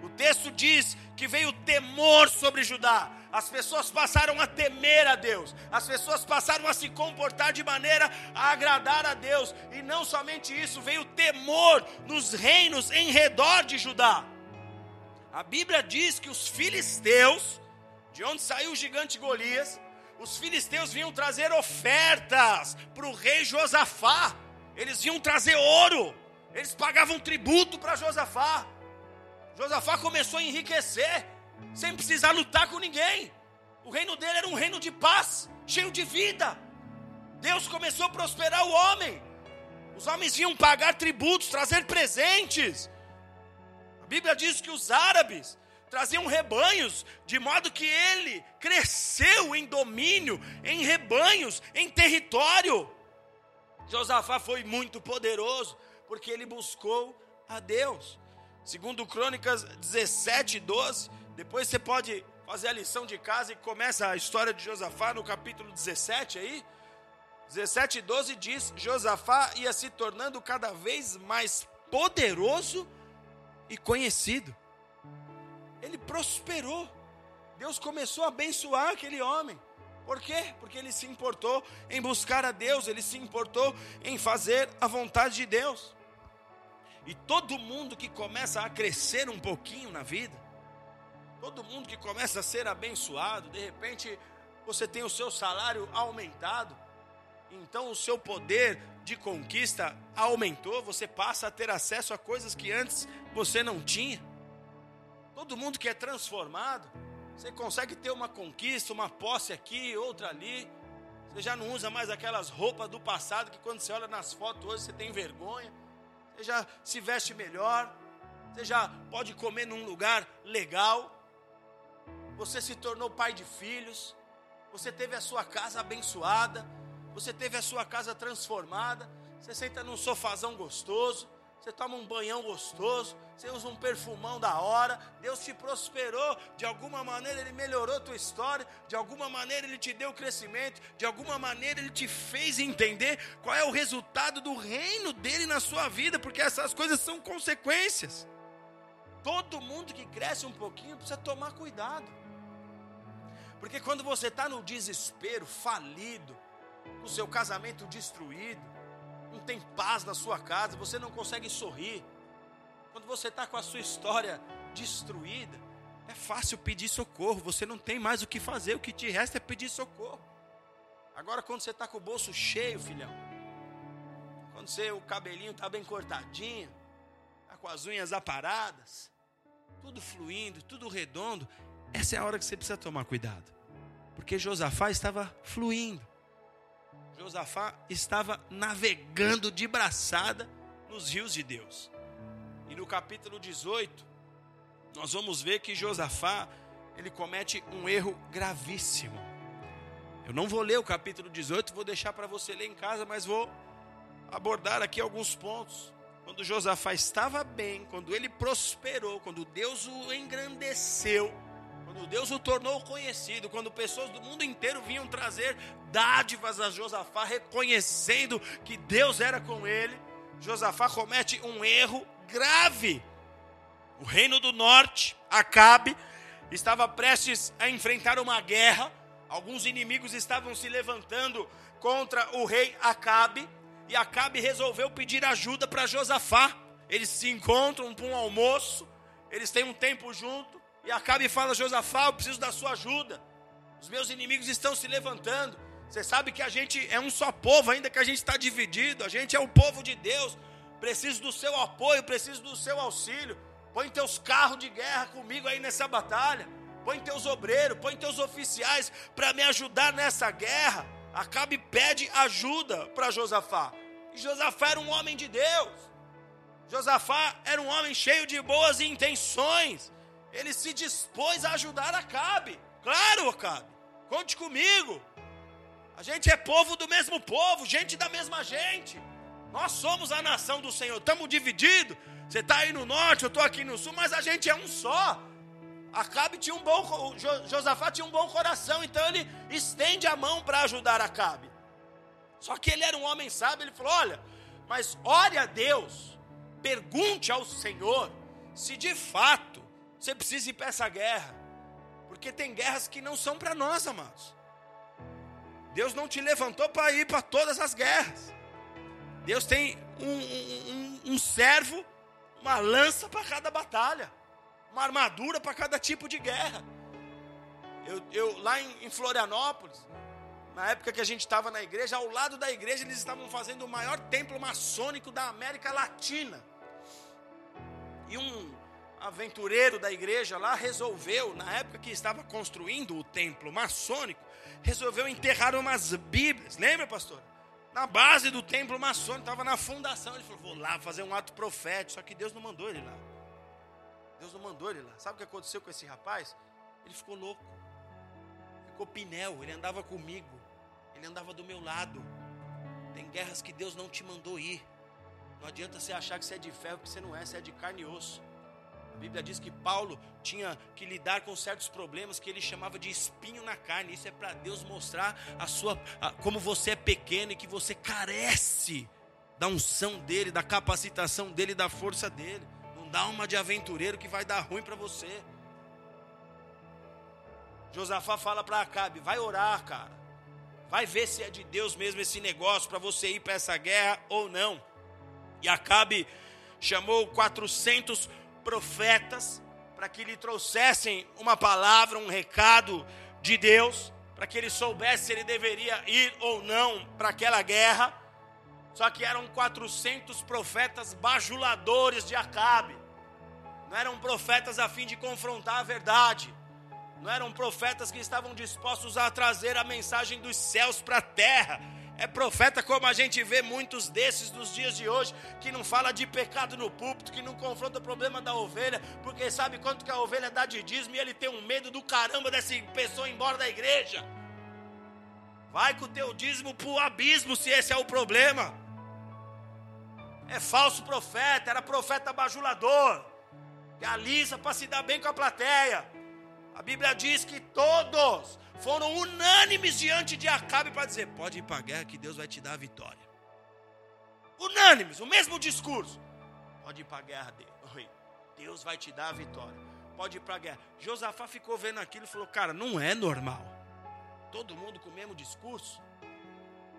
O texto diz que veio temor sobre Judá. As pessoas passaram a temer a Deus, as pessoas passaram a se comportar de maneira a agradar a Deus, e não somente isso, veio temor nos reinos em redor de Judá. A Bíblia diz que os filisteus, de onde saiu o gigante Golias, os filisteus vinham trazer ofertas para o rei Josafá, eles vinham trazer ouro, eles pagavam tributo para Josafá. Josafá começou a enriquecer, sem precisar lutar com ninguém. O reino dele era um reino de paz, cheio de vida. Deus começou a prosperar o homem. Os homens vinham pagar tributos, trazer presentes. A Bíblia diz que os árabes traziam rebanhos, de modo que ele cresceu em domínio, em rebanhos, em território. Josafá foi muito poderoso, porque ele buscou a Deus. Segundo Crônicas 17, 12. Depois você pode fazer a lição de casa e começa a história de Josafá no capítulo 17 aí. 17, 12 diz: Josafá ia se tornando cada vez mais poderoso e conhecido. Ele prosperou. Deus começou a abençoar aquele homem. Por quê? Porque ele se importou em buscar a Deus, ele se importou em fazer a vontade de Deus. E todo mundo que começa a crescer um pouquinho na vida, todo mundo que começa a ser abençoado, de repente você tem o seu salário aumentado, então o seu poder de conquista aumentou, você passa a ter acesso a coisas que antes você não tinha. Todo mundo que é transformado, você consegue ter uma conquista, uma posse aqui, outra ali. Você já não usa mais aquelas roupas do passado que quando você olha nas fotos hoje você tem vergonha você já se veste melhor, você já pode comer num lugar legal, você se tornou pai de filhos, você teve a sua casa abençoada, você teve a sua casa transformada, você senta num sofazão gostoso, você toma um banhão gostoso, você usa um perfumão da hora, Deus te prosperou, de alguma maneira Ele melhorou a tua história, de alguma maneira Ele te deu crescimento, de alguma maneira Ele te fez entender qual é o resultado do reino dele na sua vida, porque essas coisas são consequências. Todo mundo que cresce um pouquinho precisa tomar cuidado, porque quando você está no desespero, falido, com o seu casamento destruído, não tem paz na sua casa, você não consegue sorrir. Quando você está com a sua história destruída, é fácil pedir socorro, você não tem mais o que fazer, o que te resta é pedir socorro. Agora, quando você está com o bolso cheio, filhão, quando você, o cabelinho está bem cortadinho, está com as unhas aparadas, tudo fluindo, tudo redondo, essa é a hora que você precisa tomar cuidado, porque Josafá estava fluindo. Josafá estava navegando de braçada nos rios de Deus. E no capítulo 18, nós vamos ver que Josafá, ele comete um erro gravíssimo. Eu não vou ler o capítulo 18, vou deixar para você ler em casa, mas vou abordar aqui alguns pontos. Quando Josafá estava bem, quando ele prosperou, quando Deus o engrandeceu, quando Deus o tornou conhecido, quando pessoas do mundo inteiro vinham trazer dádivas a Josafá, reconhecendo que Deus era com ele, Josafá comete um erro grave. O reino do norte, Acabe, estava prestes a enfrentar uma guerra. Alguns inimigos estavam se levantando contra o rei Acabe, e Acabe resolveu pedir ajuda para Josafá. Eles se encontram para um almoço, eles têm um tempo junto. E Acabe fala: Josafá, eu preciso da sua ajuda. Os meus inimigos estão se levantando. Você sabe que a gente é um só povo, ainda que a gente está dividido. A gente é o povo de Deus. Preciso do seu apoio, preciso do seu auxílio. Põe teus carros de guerra comigo aí nessa batalha. Põe teus obreiros, põe teus oficiais para me ajudar nessa guerra. Acabe pede ajuda para Josafá. E Josafá era um homem de Deus. Josafá era um homem cheio de boas intenções. Ele se dispôs a ajudar Acabe. Claro, Acabe. Conte comigo. A gente é povo do mesmo povo, gente da mesma gente. Nós somos a nação do Senhor. Estamos divididos. Você está aí no norte, eu estou aqui no sul, mas a gente é um só. Acabe tinha um bom, Josafá tinha um bom coração, então ele estende a mão para ajudar Acabe. Só que ele era um homem sábio, ele falou: Olha, mas ore a Deus, pergunte ao Senhor se de fato você precisa ir para essa guerra, porque tem guerras que não são para nós, amados. Deus não te levantou para ir para todas as guerras. Deus tem um, um, um servo, uma lança para cada batalha, uma armadura para cada tipo de guerra. Eu, eu lá em, em Florianópolis, na época que a gente estava na igreja, ao lado da igreja eles estavam fazendo o maior templo maçônico da América Latina. E um aventureiro da igreja lá resolveu, na época que estava construindo o templo maçônico, resolveu enterrar umas Bíblias. Lembra, pastor? Na base do templo maçônico, estava na fundação. Ele falou: vou lá fazer um ato profético. Só que Deus não mandou ele lá. Deus não mandou ele lá. Sabe o que aconteceu com esse rapaz? Ele ficou louco. Ficou pinel. Ele andava comigo. Ele andava do meu lado. Tem guerras que Deus não te mandou ir. Não adianta você achar que você é de ferro, porque você não é, você é de carne e osso. Bíblia diz que Paulo tinha que lidar com certos problemas que ele chamava de espinho na carne. Isso é para Deus mostrar a sua a, como você é pequeno e que você carece da unção dele, da capacitação dele, da força dele. Não dá uma de aventureiro que vai dar ruim para você. Josafá fala para Acabe: vai orar, cara. Vai ver se é de Deus mesmo esse negócio para você ir para essa guerra ou não. E Acabe chamou 400 profetas para que lhe trouxessem uma palavra, um recado de Deus, para que ele soubesse se ele deveria ir ou não para aquela guerra. Só que eram 400 profetas bajuladores de Acabe. Não eram profetas a fim de confrontar a verdade. Não eram profetas que estavam dispostos a trazer a mensagem dos céus para a terra é profeta como a gente vê muitos desses nos dias de hoje, que não fala de pecado no púlpito, que não confronta o problema da ovelha, porque sabe quanto que a ovelha dá de dízimo e ele tem um medo do caramba dessa pessoa embora da igreja. Vai com o teu dízimo para o abismo se esse é o problema. É falso profeta, era profeta bajulador, que alisa para se dar bem com a plateia. A Bíblia diz que todos foram unânimes diante de Acabe para dizer: pode ir para a guerra que Deus vai te dar a vitória. Unânimes, o mesmo discurso. Pode ir para a guerra. Deus vai te dar a vitória. Pode ir para a guerra. Josafá ficou vendo aquilo e falou: Cara, não é normal. Todo mundo com o mesmo discurso.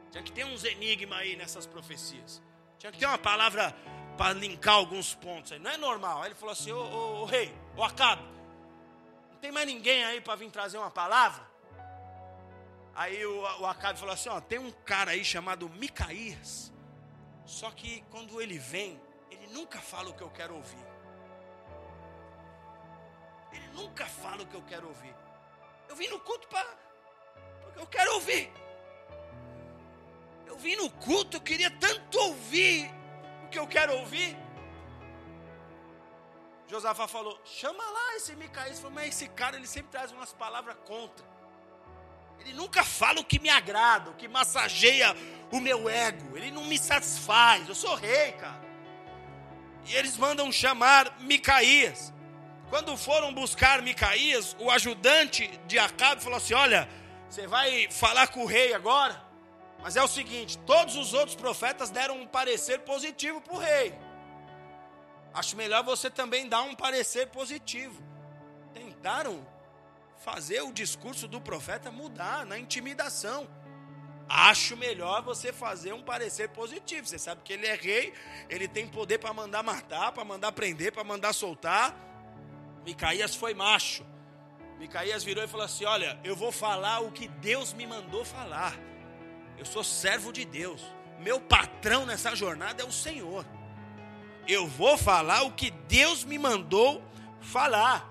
Tinha que ter uns enigmas aí nessas profecias. Tinha que ter uma palavra para linkar alguns pontos aí. Não é normal. Aí ele falou assim: Ô, ô, ô rei, ô Acabe, tem mais ninguém aí para vir trazer uma palavra? Aí o, o Acabe falou assim: ó, tem um cara aí chamado Micaías. Só que quando ele vem, ele nunca fala o que eu quero ouvir. Ele nunca fala o que eu quero ouvir. Eu vim no culto para porque eu quero ouvir. Eu vim no culto, eu queria tanto ouvir o que eu quero ouvir. Josafá falou: chama lá esse Micaías. Falou, mas esse cara ele sempre traz umas palavras contra. Ele nunca fala o que me agrada, o que massageia o meu ego. Ele não me satisfaz. Eu sou rei, cara. E eles mandam chamar Micaías. Quando foram buscar Micaías, o ajudante de Acabe falou assim: Olha, você vai falar com o rei agora, mas é o seguinte: todos os outros profetas deram um parecer positivo para o rei. Acho melhor você também dar um parecer positivo. Tentaram fazer o discurso do profeta mudar na intimidação. Acho melhor você fazer um parecer positivo. Você sabe que ele é rei, ele tem poder para mandar matar, para mandar prender, para mandar soltar. Micaías foi macho. Micaías virou e falou assim: Olha, eu vou falar o que Deus me mandou falar. Eu sou servo de Deus. Meu patrão nessa jornada é o Senhor. Eu vou falar o que Deus me mandou falar.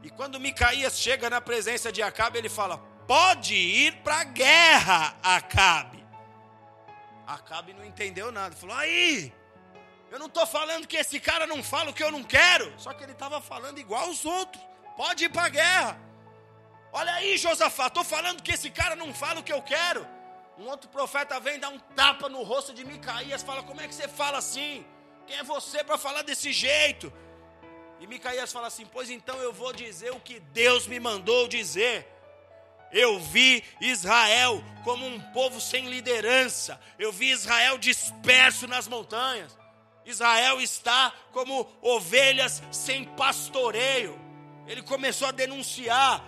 E quando Micaías chega na presença de Acabe, ele fala: Pode ir para a guerra, Acabe. Acabe não entendeu nada. Falou: Aí, eu não estou falando que esse cara não fala o que eu não quero. Só que ele estava falando igual aos outros. Pode ir para a guerra. Olha aí, Josafá, estou falando que esse cara não fala o que eu quero. Um outro profeta vem dar um tapa no rosto de Micaías, fala: Como é que você fala assim? Quem é você para falar desse jeito? E Micaías fala assim: Pois então eu vou dizer o que Deus me mandou dizer. Eu vi Israel como um povo sem liderança. Eu vi Israel disperso nas montanhas. Israel está como ovelhas sem pastoreio. Ele começou a denunciar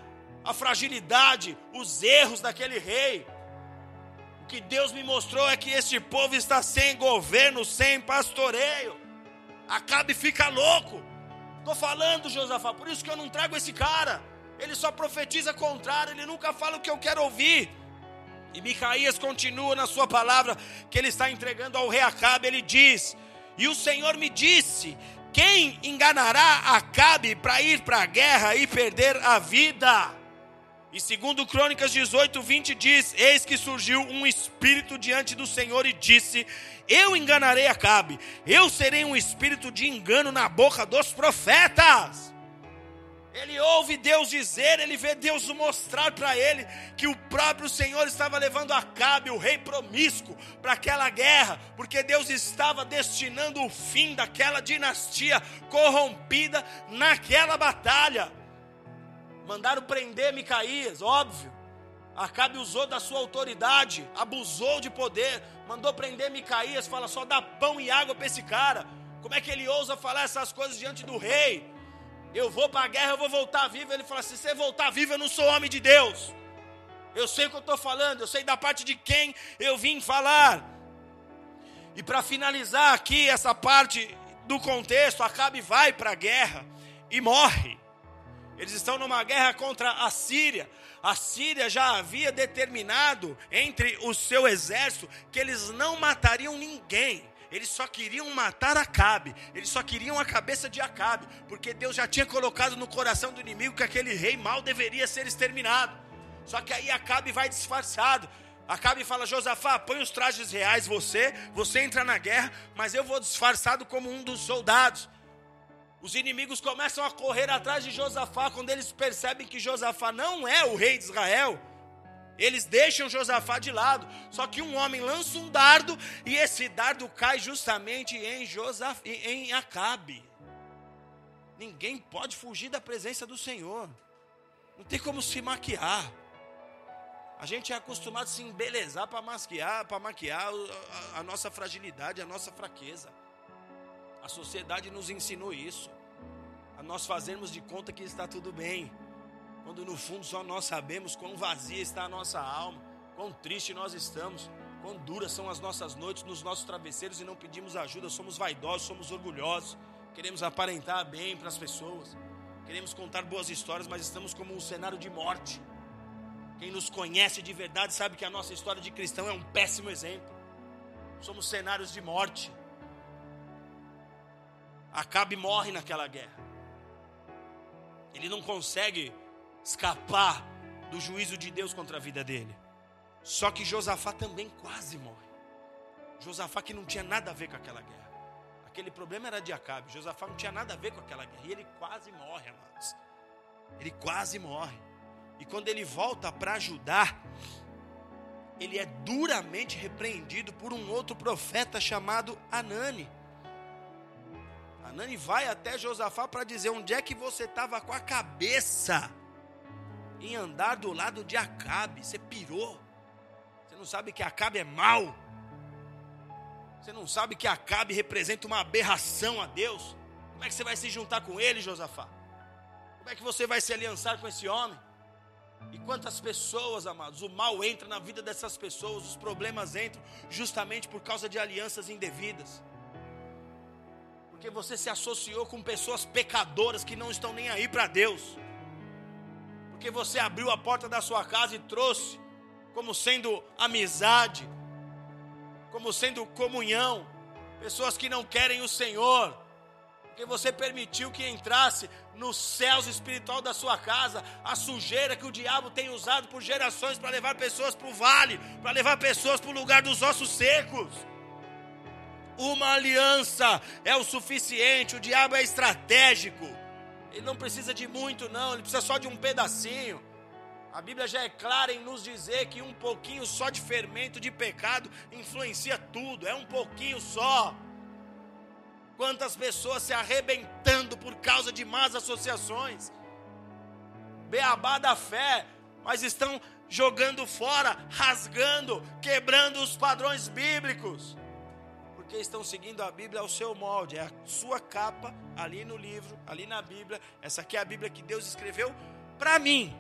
a fragilidade, os erros daquele rei. O que Deus me mostrou é que este povo está sem governo, sem pastoreio. Acabe fica louco. Estou falando, Josafá, por isso que eu não trago esse cara. Ele só profetiza contrário, ele nunca fala o que eu quero ouvir. E Micaías continua na sua palavra que ele está entregando ao rei Acabe. Ele diz: E o Senhor me disse: Quem enganará Acabe para ir para a guerra e perder a vida? E segundo Crônicas 18, 20 diz: Eis que surgiu um espírito diante do Senhor e disse: Eu enganarei Acabe, eu serei um espírito de engano na boca dos profetas. Ele ouve Deus dizer, ele vê Deus mostrar para ele que o próprio Senhor estava levando Acabe, o rei promíscuo, para aquela guerra, porque Deus estava destinando o fim daquela dinastia corrompida naquela batalha. Mandaram prender Micaías, óbvio. Acabe usou da sua autoridade, abusou de poder, mandou prender Micaías, fala só dá pão e água para esse cara. Como é que ele ousa falar essas coisas diante do rei? Eu vou para a guerra, eu vou voltar vivo. Ele fala: se você voltar vivo, eu não sou homem de Deus. Eu sei o que eu estou falando, eu sei da parte de quem eu vim falar. E para finalizar aqui essa parte do contexto, Acabe vai para a guerra e morre. Eles estão numa guerra contra a Síria. A Síria já havia determinado entre o seu exército que eles não matariam ninguém. Eles só queriam matar Acabe. Eles só queriam a cabeça de Acabe, porque Deus já tinha colocado no coração do inimigo que aquele rei mal deveria ser exterminado. Só que aí Acabe vai disfarçado. Acabe fala: Josafá, põe os trajes reais, você, você entra na guerra, mas eu vou disfarçado como um dos soldados. Os inimigos começam a correr atrás de Josafá quando eles percebem que Josafá não é o rei de Israel. Eles deixam Josafá de lado. Só que um homem lança um dardo e esse dardo cai justamente em Josafá, em Acabe. Ninguém pode fugir da presença do Senhor. Não tem como se maquiar. A gente é acostumado a se embelezar para maquiar, para maquiar a, a nossa fragilidade, a nossa fraqueza. A sociedade nos ensinou isso. A nós fazermos de conta que está tudo bem. Quando no fundo só nós sabemos quão vazia está a nossa alma, quão triste nós estamos, quão duras são as nossas noites nos nossos travesseiros e não pedimos ajuda, somos vaidosos, somos orgulhosos, queremos aparentar bem para as pessoas, queremos contar boas histórias, mas estamos como um cenário de morte. Quem nos conhece de verdade sabe que a nossa história de cristão é um péssimo exemplo. Somos cenários de morte. Acabe morre naquela guerra. Ele não consegue escapar do juízo de Deus contra a vida dele. Só que Josafá também quase morre. Josafá que não tinha nada a ver com aquela guerra. Aquele problema era de Acabe. Josafá não tinha nada a ver com aquela guerra. E ele quase morre, amados. Ele quase morre. E quando ele volta para ajudar, ele é duramente repreendido por um outro profeta chamado Anani. Anani vai até Josafá para dizer onde é que você estava com a cabeça em andar do lado de Acabe. Você pirou. Você não sabe que Acabe é mau. Você não sabe que Acabe representa uma aberração a Deus. Como é que você vai se juntar com ele, Josafá? Como é que você vai se aliançar com esse homem? E quantas pessoas, amados, o mal entra na vida dessas pessoas, os problemas entram justamente por causa de alianças indevidas porque você se associou com pessoas pecadoras que não estão nem aí para Deus. Porque você abriu a porta da sua casa e trouxe como sendo amizade, como sendo comunhão, pessoas que não querem o Senhor, porque você permitiu que entrasse nos céus espiritual da sua casa a sujeira que o diabo tem usado por gerações para levar pessoas para o vale, para levar pessoas para o lugar dos ossos secos. Uma aliança é o suficiente, o diabo é estratégico. Ele não precisa de muito, não, ele precisa só de um pedacinho. A Bíblia já é clara em nos dizer que um pouquinho só de fermento de pecado influencia tudo, é um pouquinho só. Quantas pessoas se arrebentando por causa de más associações, beabá da fé, mas estão jogando fora, rasgando, quebrando os padrões bíblicos, porque estão seguindo a Bíblia ao seu molde, é a sua capa ali no livro, ali na Bíblia. Essa aqui é a Bíblia que Deus escreveu para mim.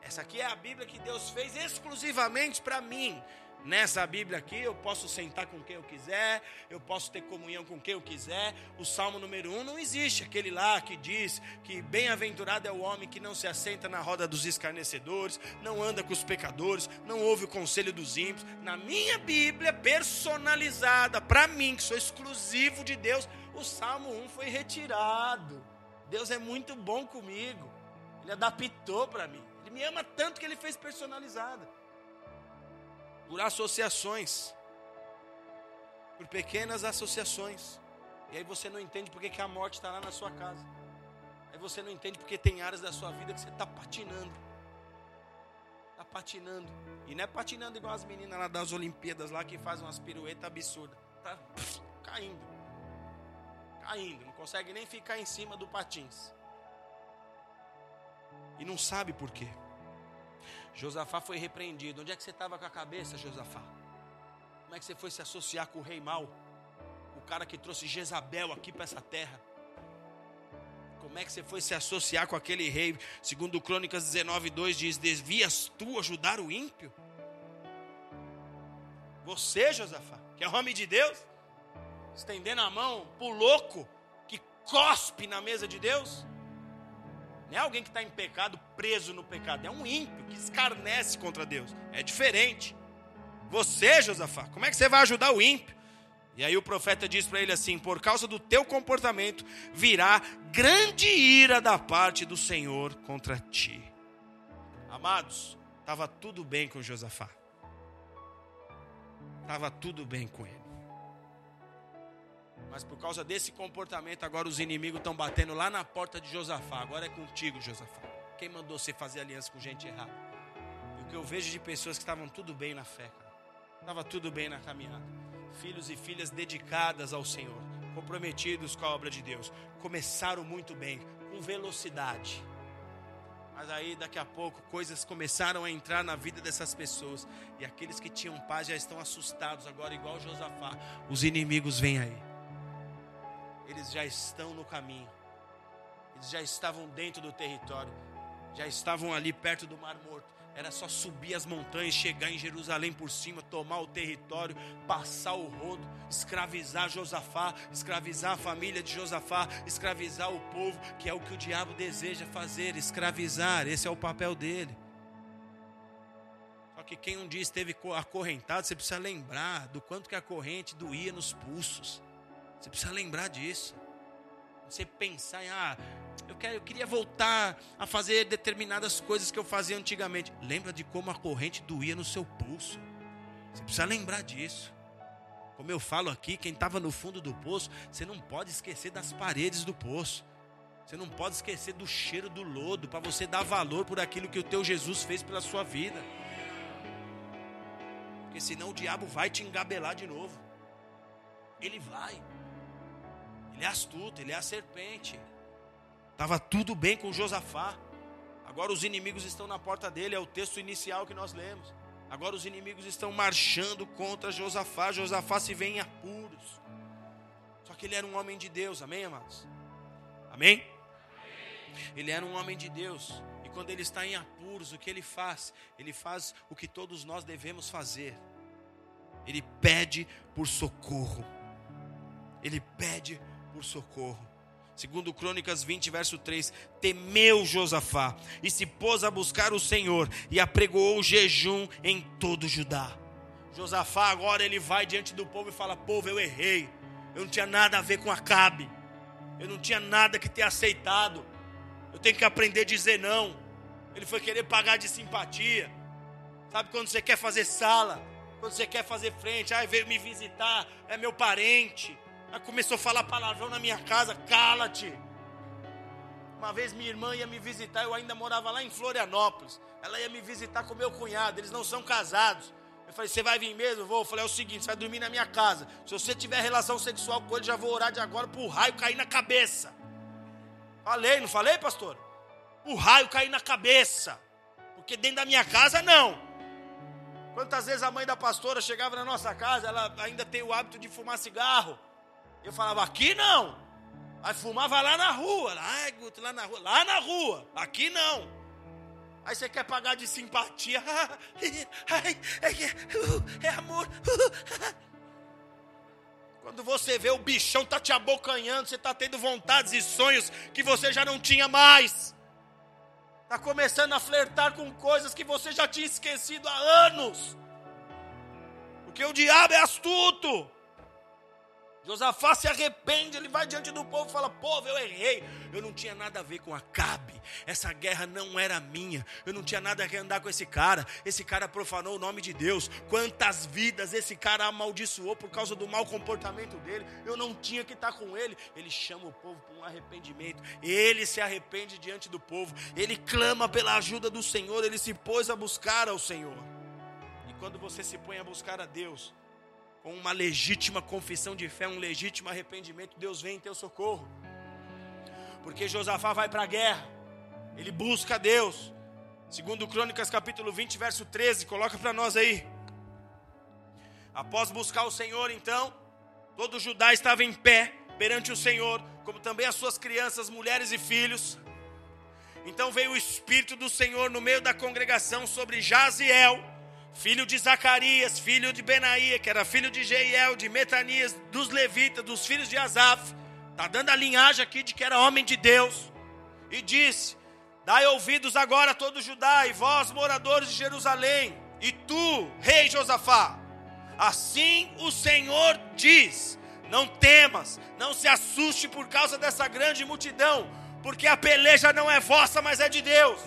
Essa aqui é a Bíblia que Deus fez exclusivamente para mim. Nessa Bíblia aqui, eu posso sentar com quem eu quiser, eu posso ter comunhão com quem eu quiser. O Salmo número 1 um não existe, aquele lá que diz que bem-aventurado é o homem que não se assenta na roda dos escarnecedores, não anda com os pecadores, não ouve o conselho dos ímpios. Na minha Bíblia personalizada, para mim, que sou exclusivo de Deus, o Salmo 1 foi retirado. Deus é muito bom comigo, Ele adaptou para mim me ama tanto que ele fez personalizada. Por associações. Por pequenas associações. E aí você não entende porque que a morte está lá na sua casa. Aí você não entende porque tem áreas da sua vida que você está patinando. Está patinando. E não é patinando igual as meninas lá das Olimpíadas lá que fazem umas piruetas absurdas. Está caindo. Caindo. Não consegue nem ficar em cima do patins. E não sabe por quê. Josafá foi repreendido. Onde é que você estava com a cabeça, Josafá? Como é que você foi se associar com o rei mau? O cara que trouxe Jezabel aqui para essa terra. Como é que você foi se associar com aquele rei? Segundo Crônicas 19, 2 diz: Desvias tu ajudar o ímpio? Você, Josafá, que é homem de Deus, estendendo a mão para o louco que cospe na mesa de Deus? Não é alguém que está em pecado, preso no pecado. É um ímpio que escarnece contra Deus. É diferente. Você, Josafá, como é que você vai ajudar o ímpio? E aí o profeta diz para ele assim: Por causa do teu comportamento virá grande ira da parte do Senhor contra ti. Amados, estava tudo bem com Josafá. Estava tudo bem com ele. Mas por causa desse comportamento, agora os inimigos estão batendo lá na porta de Josafá. Agora é contigo, Josafá. Quem mandou você fazer aliança com gente errada? E o que eu vejo de pessoas que estavam tudo bem na fé, cara. Estava tudo bem na caminhada. Filhos e filhas dedicadas ao Senhor, comprometidos com a obra de Deus. Começaram muito bem, com velocidade. Mas aí daqui a pouco coisas começaram a entrar na vida dessas pessoas. E aqueles que tinham paz já estão assustados agora, igual Josafá. Os inimigos vêm aí eles já estão no caminho, eles já estavam dentro do território, já estavam ali perto do Mar Morto. Era só subir as montanhas, chegar em Jerusalém por cima, tomar o território, passar o rodo, escravizar Josafá, escravizar a família de Josafá, escravizar o povo, que é o que o diabo deseja fazer, escravizar, esse é o papel dele. Só que quem um dia esteve acorrentado, você precisa lembrar do quanto que a corrente doía nos pulsos. Você precisa lembrar disso. Você pensar em, ah, eu, quero, eu queria voltar a fazer determinadas coisas que eu fazia antigamente. Lembra de como a corrente doía no seu pulso. Você precisa lembrar disso. Como eu falo aqui, quem estava no fundo do poço, você não pode esquecer das paredes do poço. Você não pode esquecer do cheiro do lodo para você dar valor por aquilo que o teu Jesus fez pela sua vida. Porque senão o diabo vai te engabelar de novo. Ele vai. Ele é astuto, ele é a serpente. Estava tudo bem com Josafá. Agora os inimigos estão na porta dele, é o texto inicial que nós lemos. Agora os inimigos estão marchando contra Josafá. Josafá se vê em apuros. Só que ele era um homem de Deus, amém, amados? Amém? Ele era um homem de Deus. E quando ele está em apuros, o que ele faz? Ele faz o que todos nós devemos fazer. Ele pede por socorro. Ele pede por socorro. Segundo Crônicas 20, verso 3, temeu Josafá e se pôs a buscar o Senhor e apregoou jejum em todo Judá. Josafá agora ele vai diante do povo e fala: "Povo, eu errei. Eu não tinha nada a ver com Acabe. Eu não tinha nada que ter aceitado. Eu tenho que aprender a dizer não. Ele foi querer pagar de simpatia. Sabe quando você quer fazer sala? Quando você quer fazer frente, ah, veio me visitar, é meu parente. Aí começou a falar palavrão na minha casa, cala-te. Uma vez minha irmã ia me visitar, eu ainda morava lá em Florianópolis. Ela ia me visitar com meu cunhado, eles não são casados. Eu falei, você vai vir mesmo? Vou. Eu falei, é o seguinte, você vai dormir na minha casa. Se você tiver relação sexual com ele, já vou orar de agora para o raio cair na cabeça. Falei, não falei, pastor? O raio cair na cabeça. Porque dentro da minha casa, não. Quantas vezes a mãe da pastora chegava na nossa casa, ela ainda tem o hábito de fumar cigarro. Eu falava, aqui não. Aí fumava lá na rua. Ai, Guto, lá na rua. Lá na rua. Aqui não. Aí você quer pagar de simpatia. <laughs> É, é, amor. <laughs> Quando você vê o bichão tá te abocanhando, você tá tendo vontades e sonhos que você já não tinha mais. Está começando a flertar com coisas que você já tinha esquecido há anos. Porque o diabo é astuto. Josafá se arrepende, ele vai diante do povo e fala: Povo, eu errei, eu não tinha nada a ver com Acabe, essa guerra não era minha, eu não tinha nada a andar com esse cara, esse cara profanou o nome de Deus. Quantas vidas esse cara amaldiçoou por causa do mau comportamento dele, eu não tinha que estar com ele. Ele chama o povo para um arrependimento, ele se arrepende diante do povo, ele clama pela ajuda do Senhor, ele se pôs a buscar ao Senhor. E quando você se põe a buscar a Deus, com uma legítima confissão de fé, um legítimo arrependimento, Deus vem em teu socorro. Porque Josafá vai para a guerra, ele busca Deus. Segundo Crônicas capítulo 20, verso 13, coloca para nós aí. Após buscar o Senhor, então, todo Judá estava em pé perante o Senhor, como também as suas crianças, mulheres e filhos. Então veio o Espírito do Senhor no meio da congregação sobre Jaziel, filho de Zacarias, filho de Benaía, que era filho de Jeiel, de Metanias, dos levitas, dos filhos de Asaf. Está dando a linhagem aqui de que era homem de Deus. E disse: Dai ouvidos agora a todo Judá, e vós, moradores de Jerusalém, e tu, rei Josafá. Assim o Senhor diz: Não temas, não se assuste por causa dessa grande multidão, porque a peleja não é vossa, mas é de Deus.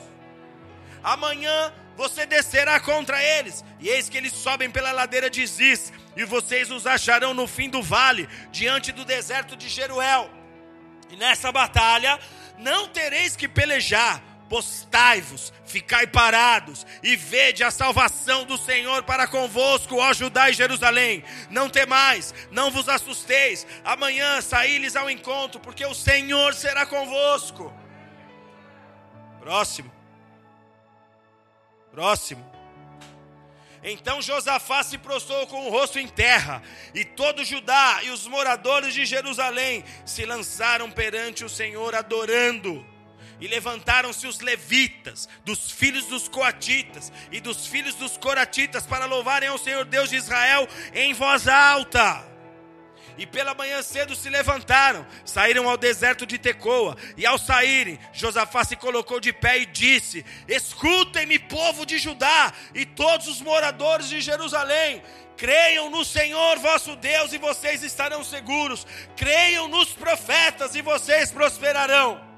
Amanhã você descerá contra eles, e eis que eles sobem pela ladeira de Ziz, e vocês os acharão no fim do vale, diante do deserto de Jeruel. E nessa batalha não tereis que pelejar, postai-vos, ficai parados, e vede a salvação do Senhor para convosco, ó Judá e Jerusalém. Não temais, não vos assusteis, amanhã saí-lhes ao encontro, porque o Senhor será convosco. Próximo. Próximo. Então Josafá se prostrou com o rosto em terra, e todo Judá e os moradores de Jerusalém se lançaram perante o Senhor adorando. E levantaram-se os levitas, dos filhos dos coatitas e dos filhos dos coratitas, para louvarem ao Senhor Deus de Israel em voz alta. E pela manhã cedo se levantaram, saíram ao deserto de Tecoa. E ao saírem, Josafá se colocou de pé e disse: Escutem-me, povo de Judá, e todos os moradores de Jerusalém. Creiam no Senhor vosso Deus e vocês estarão seguros. Creiam nos profetas e vocês prosperarão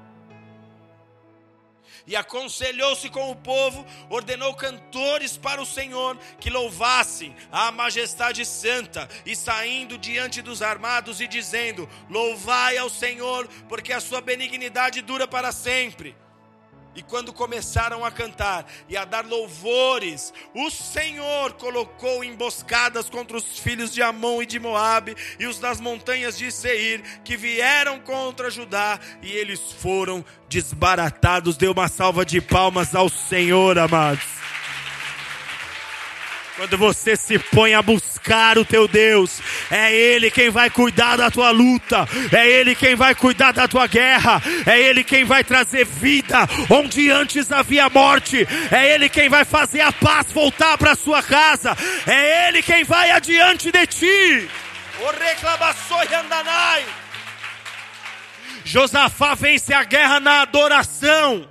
e aconselhou-se com o povo, ordenou cantores para o Senhor que louvassem a majestade santa, e saindo diante dos armados e dizendo: Louvai ao Senhor, porque a sua benignidade dura para sempre. E quando começaram a cantar e a dar louvores, o Senhor colocou emboscadas contra os filhos de Amon e de Moabe e os das montanhas de Seir, que vieram contra Judá, e eles foram desbaratados. Dê uma salva de palmas ao Senhor, amados. Quando você se põe a buscar o teu Deus, é Ele quem vai cuidar da tua luta, é Ele quem vai cuidar da tua guerra, é Ele quem vai trazer vida onde antes havia morte, é Ele quem vai fazer a paz voltar para sua casa, é Ele quem vai adiante de ti. O. Josafá vence a guerra na adoração.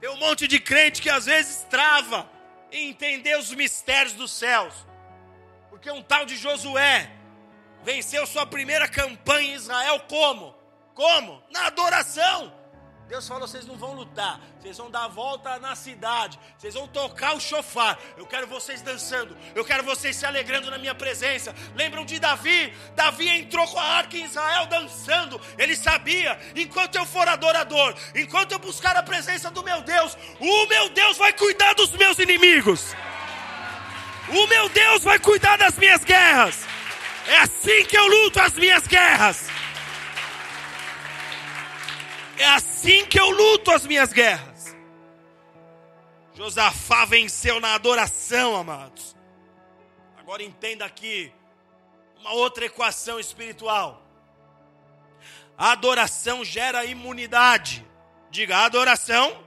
Tem um monte de crente que às vezes trava em entender os mistérios dos céus. Porque um tal de Josué venceu sua primeira campanha em Israel como? Como? Na adoração. Deus falou: vocês não vão lutar, vocês vão dar a volta na cidade, vocês vão tocar o chofar. Eu quero vocês dançando, eu quero vocês se alegrando na minha presença. Lembram de Davi? Davi entrou com a arca em Israel dançando. Ele sabia: enquanto eu for adorador, enquanto eu buscar a presença do meu Deus, o meu Deus vai cuidar dos meus inimigos. O meu Deus vai cuidar das minhas guerras. É assim que eu luto as minhas guerras. É assim que eu luto as minhas guerras. Josafá venceu na adoração, amados. Agora entenda aqui uma outra equação espiritual. A adoração gera imunidade. Diga, a adoração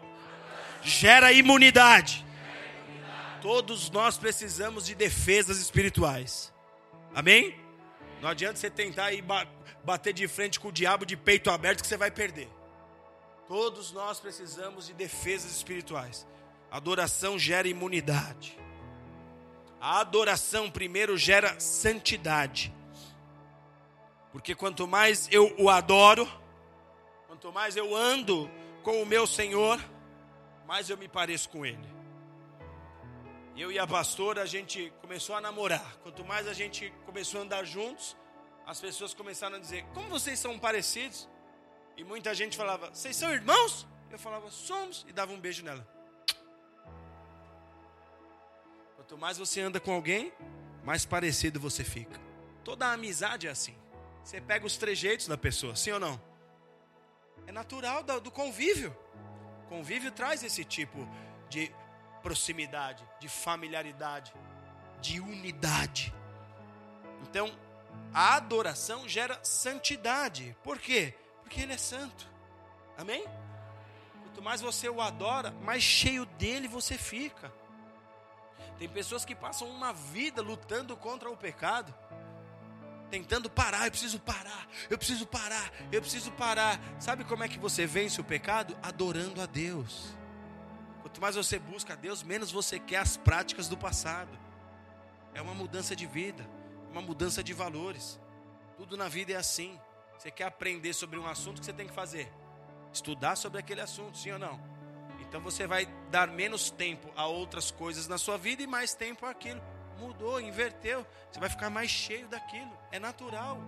gera imunidade. Todos nós precisamos de defesas espirituais. Amém? Não adianta você tentar ir bater de frente com o diabo de peito aberto que você vai perder. Todos nós precisamos de defesas espirituais. Adoração gera imunidade. A adoração primeiro gera santidade. Porque quanto mais eu o adoro, quanto mais eu ando com o meu Senhor, mais eu me pareço com Ele. Eu e a pastora, a gente começou a namorar. Quanto mais a gente começou a andar juntos, as pessoas começaram a dizer: Como vocês são parecidos? E muita gente falava: Vocês são irmãos? Eu falava: Somos. E dava um beijo nela. Quanto mais você anda com alguém, mais parecido você fica. Toda amizade é assim. Você pega os trejeitos da pessoa, sim ou não? É natural do convívio. Convívio traz esse tipo de proximidade, de familiaridade, de unidade. Então, a adoração gera santidade. Por quê? Porque Ele é santo. Amém? Quanto mais você o adora, mais cheio dele você fica. Tem pessoas que passam uma vida lutando contra o pecado, tentando parar. Eu preciso parar, eu preciso parar, eu preciso parar. Sabe como é que você vence o pecado? Adorando a Deus. Quanto mais você busca a Deus, menos você quer as práticas do passado. É uma mudança de vida, uma mudança de valores. Tudo na vida é assim. Você quer aprender sobre um assunto, o que você tem que fazer? Estudar sobre aquele assunto, sim ou não? Então você vai dar menos tempo a outras coisas na sua vida e mais tempo àquilo. Mudou, inverteu. Você vai ficar mais cheio daquilo. É natural.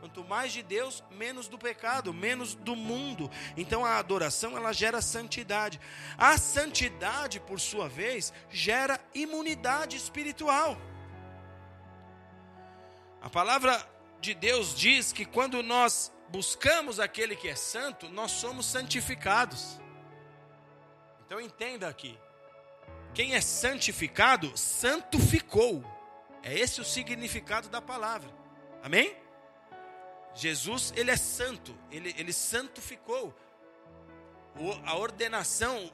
Quanto mais de Deus, menos do pecado, menos do mundo. Então a adoração ela gera santidade. A santidade, por sua vez, gera imunidade espiritual. A palavra de Deus diz que quando nós buscamos aquele que é santo, nós somos santificados. Então entenda aqui. Quem é santificado, santo ficou. É esse o significado da palavra. Amém? Jesus, ele é santo, ele, ele santificou. O, a ordenação,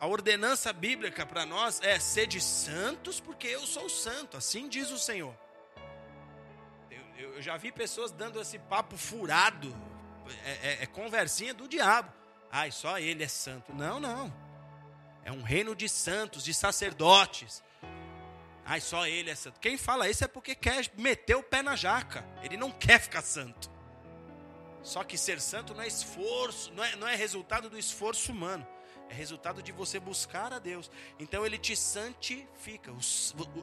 a ordenança bíblica para nós é ser de santos, porque eu sou santo, assim diz o Senhor. Eu, eu já vi pessoas dando esse papo furado, é, é, é conversinha do diabo. Ai, só ele é santo. Não, não. É um reino de santos, de sacerdotes. Ai, só ele é santo. Quem fala isso é porque quer meter o pé na jaca. Ele não quer ficar santo. Só que ser santo não é esforço, não é, não é resultado do esforço humano. É resultado de você buscar a Deus. Então ele te santifica.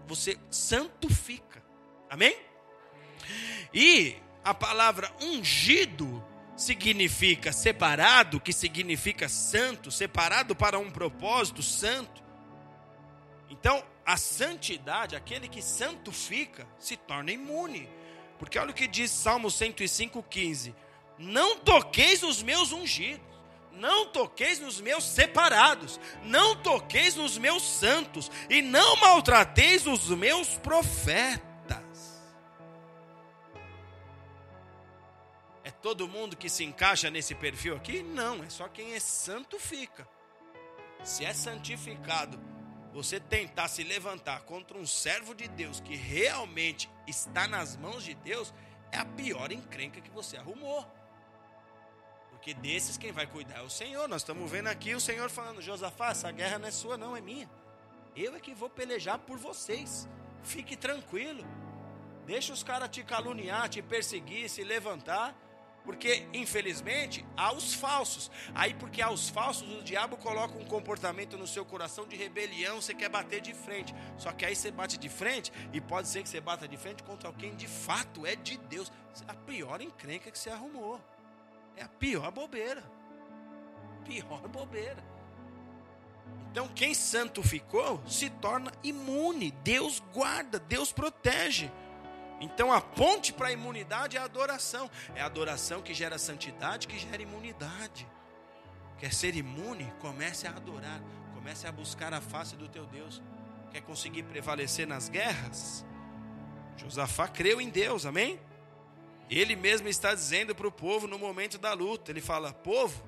Você santifica. Amém? E a palavra ungido significa separado, que significa santo, separado para um propósito santo. Então, a santidade, aquele que santifica, se torna imune. Porque olha o que diz Salmo 105,15: Não toqueis os meus ungidos, não toqueis nos meus separados, não toqueis nos meus santos, e não maltrateis os meus profetas. todo mundo que se encaixa nesse perfil aqui? Não, é só quem é santo fica. Se é santificado, você tentar se levantar contra um servo de Deus que realmente está nas mãos de Deus, é a pior encrenca que você arrumou. Porque desses quem vai cuidar é o Senhor. Nós estamos vendo aqui o Senhor falando: Josafá, essa guerra não é sua, não, é minha. Eu é que vou pelejar por vocês. Fique tranquilo. Deixa os caras te caluniar, te perseguir, se levantar. Porque, infelizmente, há os falsos. Aí, porque há os falsos, o diabo coloca um comportamento no seu coração de rebelião, você quer bater de frente. Só que aí você bate de frente, e pode ser que você bata de frente contra alguém de fato é de Deus. A pior encrenca que você arrumou. É a pior bobeira. Pior bobeira. Então, quem santo ficou se torna imune. Deus guarda, Deus protege. Então, a ponte para a imunidade é a adoração. É a adoração que gera santidade, que gera imunidade. Quer ser imune? Comece a adorar. Comece a buscar a face do teu Deus. Quer conseguir prevalecer nas guerras? Josafá creu em Deus, amém? Ele mesmo está dizendo para o povo no momento da luta: Ele fala, povo,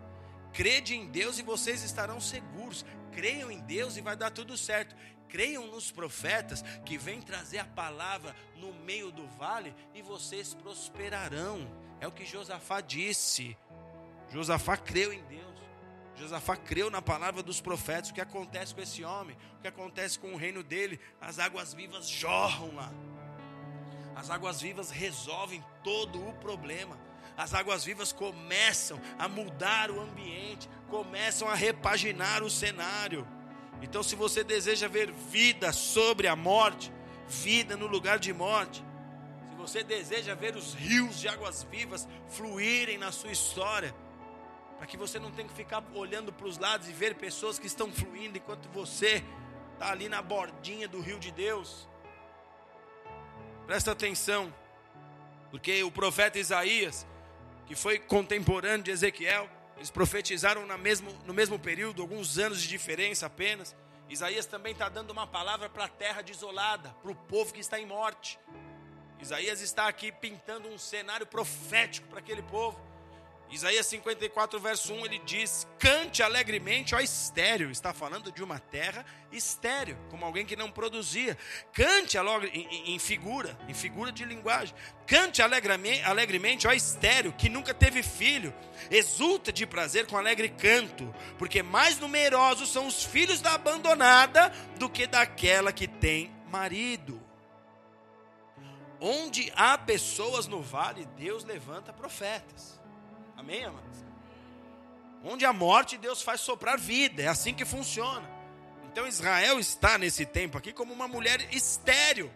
crede em Deus e vocês estarão seguros. Creiam em Deus e vai dar tudo certo. Creiam nos profetas que vêm trazer a palavra no meio do vale e vocês prosperarão. É o que Josafá disse. Josafá creu em Deus. Josafá creu na palavra dos profetas. O que acontece com esse homem? O que acontece com o reino dele? As águas vivas jorram lá. As águas vivas resolvem todo o problema. As águas vivas começam a mudar o ambiente, começam a repaginar o cenário. Então, se você deseja ver vida sobre a morte, vida no lugar de morte, se você deseja ver os rios de águas vivas fluírem na sua história, para que você não tenha que ficar olhando para os lados e ver pessoas que estão fluindo enquanto você está ali na bordinha do rio de Deus. Presta atenção, porque o profeta Isaías, que foi contemporâneo de Ezequiel, eles profetizaram no mesmo, no mesmo período, alguns anos de diferença apenas. Isaías também está dando uma palavra para a terra desolada, para o povo que está em morte. Isaías está aqui pintando um cenário profético para aquele povo. Isaías 54, verso 1, ele diz: Cante alegremente, ó estéreo. Está falando de uma terra estéreo, como alguém que não produzia. Cante em, em figura, em figura de linguagem. Cante alegremente, alegremente, ó estéreo, que nunca teve filho. Exulta de prazer com alegre canto, porque mais numerosos são os filhos da abandonada do que daquela que tem marido. Onde há pessoas no vale, Deus levanta profetas. Amém, amados? Onde a morte, Deus faz soprar vida. É assim que funciona. Então Israel está nesse tempo aqui como uma mulher estéril.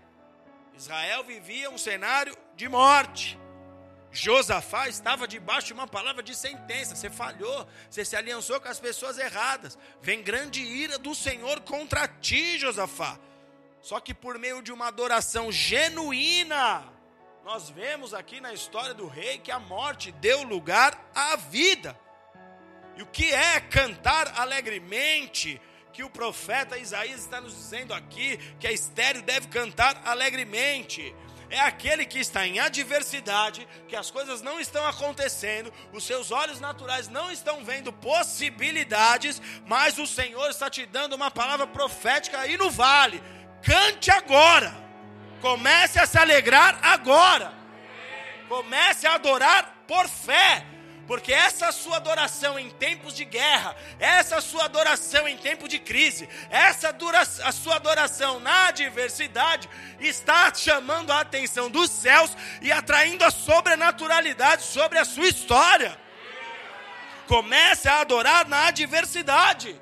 Israel vivia um cenário de morte. Josafá estava debaixo de uma palavra de sentença. Você falhou, você se aliançou com as pessoas erradas. Vem grande ira do Senhor contra ti, Josafá. Só que por meio de uma adoração genuína, nós vemos aqui na história do rei que a morte deu lugar à vida. E o que é cantar alegremente? Que o profeta Isaías está nos dizendo aqui que a estéreo deve cantar alegremente é aquele que está em adversidade, que as coisas não estão acontecendo, os seus olhos naturais não estão vendo possibilidades, mas o Senhor está te dando uma palavra profética aí no vale. Cante agora. Comece a se alegrar agora. Comece a adorar por fé. Porque essa sua adoração em tempos de guerra, essa sua adoração em tempo de crise, essa dura, a sua adoração na adversidade está chamando a atenção dos céus e atraindo a sobrenaturalidade sobre a sua história. Comece a adorar na adversidade.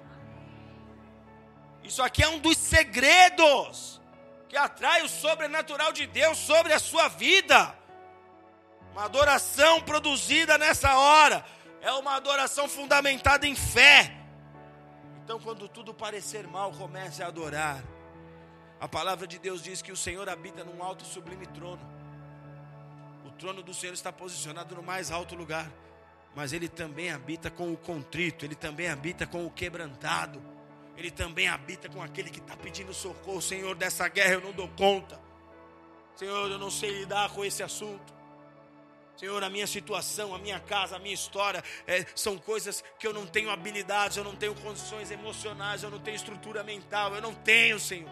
Isso aqui é um dos segredos atrai o sobrenatural de Deus sobre a sua vida. Uma adoração produzida nessa hora é uma adoração fundamentada em fé. Então, quando tudo parecer mal, comece a adorar. A palavra de Deus diz que o Senhor habita num alto e sublime trono. O trono do Senhor está posicionado no mais alto lugar, mas ele também habita com o contrito, ele também habita com o quebrantado. Ele também habita com aquele que está pedindo socorro. Senhor, dessa guerra eu não dou conta. Senhor, eu não sei lidar com esse assunto. Senhor, a minha situação, a minha casa, a minha história é, são coisas que eu não tenho habilidades, eu não tenho condições emocionais, eu não tenho estrutura mental, eu não tenho, Senhor.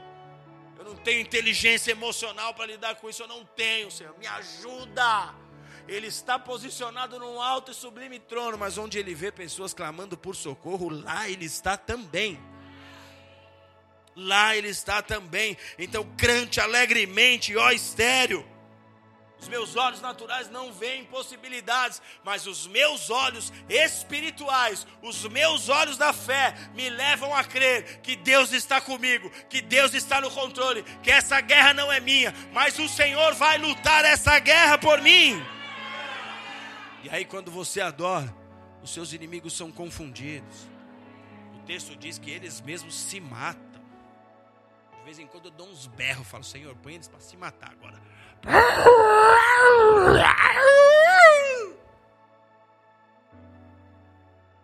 Eu não tenho inteligência emocional para lidar com isso, eu não tenho, Senhor. Me ajuda. ele está posicionado num alto e sublime trono, mas onde ele vê pessoas clamando por socorro, lá ele está também. Lá ele está também. Então crante alegremente, ó estéreo. Os meus olhos naturais não veem possibilidades, mas os meus olhos espirituais, os meus olhos da fé, me levam a crer que Deus está comigo, que Deus está no controle, que essa guerra não é minha, mas o Senhor vai lutar essa guerra por mim. E aí, quando você adora, os seus inimigos são confundidos. O texto diz que eles mesmos se matam. De vez em quando eu dou uns berros, falo, Senhor, põe eles para se matar agora.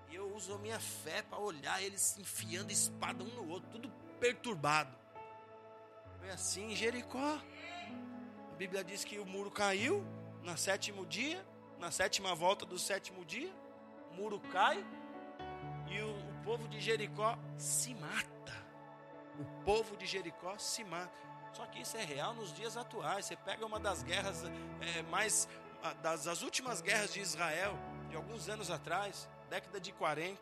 E eu uso a minha fé para olhar eles enfiando espada um no outro, tudo perturbado. Foi assim em Jericó. A Bíblia diz que o muro caiu no sétimo dia, na sétima volta do sétimo dia, o muro cai e o, o povo de Jericó se mata. O povo de Jericó se mata. Só que isso é real nos dias atuais. Você pega uma das guerras é, mais. Das, das últimas guerras de Israel, de alguns anos atrás, década de 40.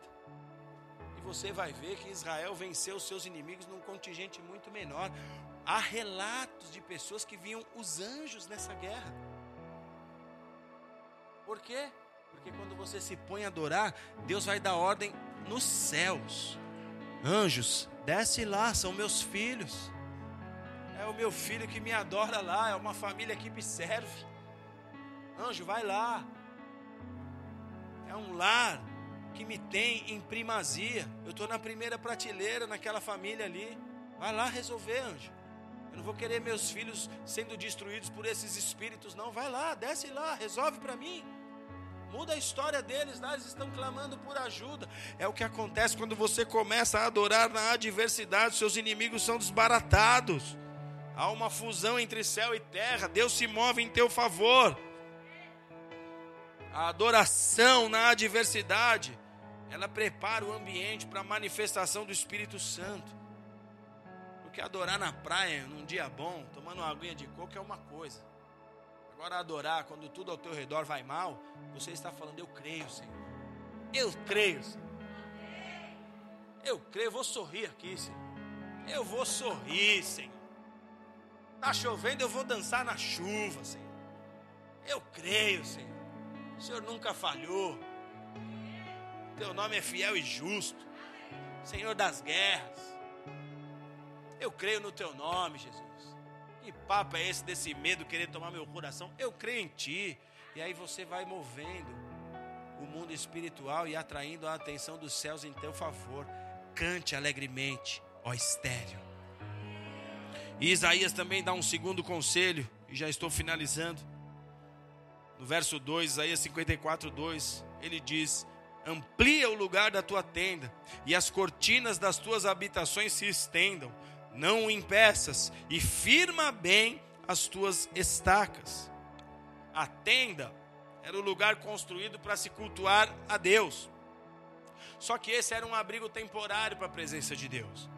E você vai ver que Israel venceu os seus inimigos num contingente muito menor. Há relatos de pessoas que viam os anjos nessa guerra. Por quê? Porque quando você se põe a adorar, Deus vai dar ordem nos céus. Anjos, desce lá, são meus filhos o meu filho que me adora lá, é uma família que me serve. Anjo, vai lá. É um lar que me tem em primazia. Eu estou na primeira prateleira naquela família ali. Vai lá resolver, anjo. Eu não vou querer meus filhos sendo destruídos por esses espíritos, não. Vai lá, desce lá, resolve para mim. Muda a história deles, lá eles estão clamando por ajuda. É o que acontece quando você começa a adorar na adversidade, seus inimigos são desbaratados. Há uma fusão entre céu e terra. Deus se move em teu favor. A adoração na adversidade, ela prepara o ambiente para a manifestação do Espírito Santo. Porque adorar na praia, num dia bom, tomando uma aguinha de coco é uma coisa. Agora adorar quando tudo ao teu redor vai mal, você está falando, eu creio, Senhor. Eu creio, Senhor. Eu creio, vou sorrir aqui, Senhor. Eu vou sorrir, Senhor. Está chovendo, eu vou dançar na chuva, Senhor. Eu creio, Senhor. O Senhor nunca falhou. Teu nome é fiel e justo. Senhor das guerras. Eu creio no teu nome, Jesus. Que papo é esse desse medo querer tomar meu coração? Eu creio em ti. E aí você vai movendo o mundo espiritual e atraindo a atenção dos céus em teu favor. Cante alegremente, ó estéreo. E Isaías também dá um segundo conselho, e já estou finalizando. No verso 2, Isaías 54, 2, ele diz: Amplia o lugar da tua tenda, e as cortinas das tuas habitações se estendam, não o impeças, e firma bem as tuas estacas. A tenda era o lugar construído para se cultuar a Deus. Só que esse era um abrigo temporário para a presença de Deus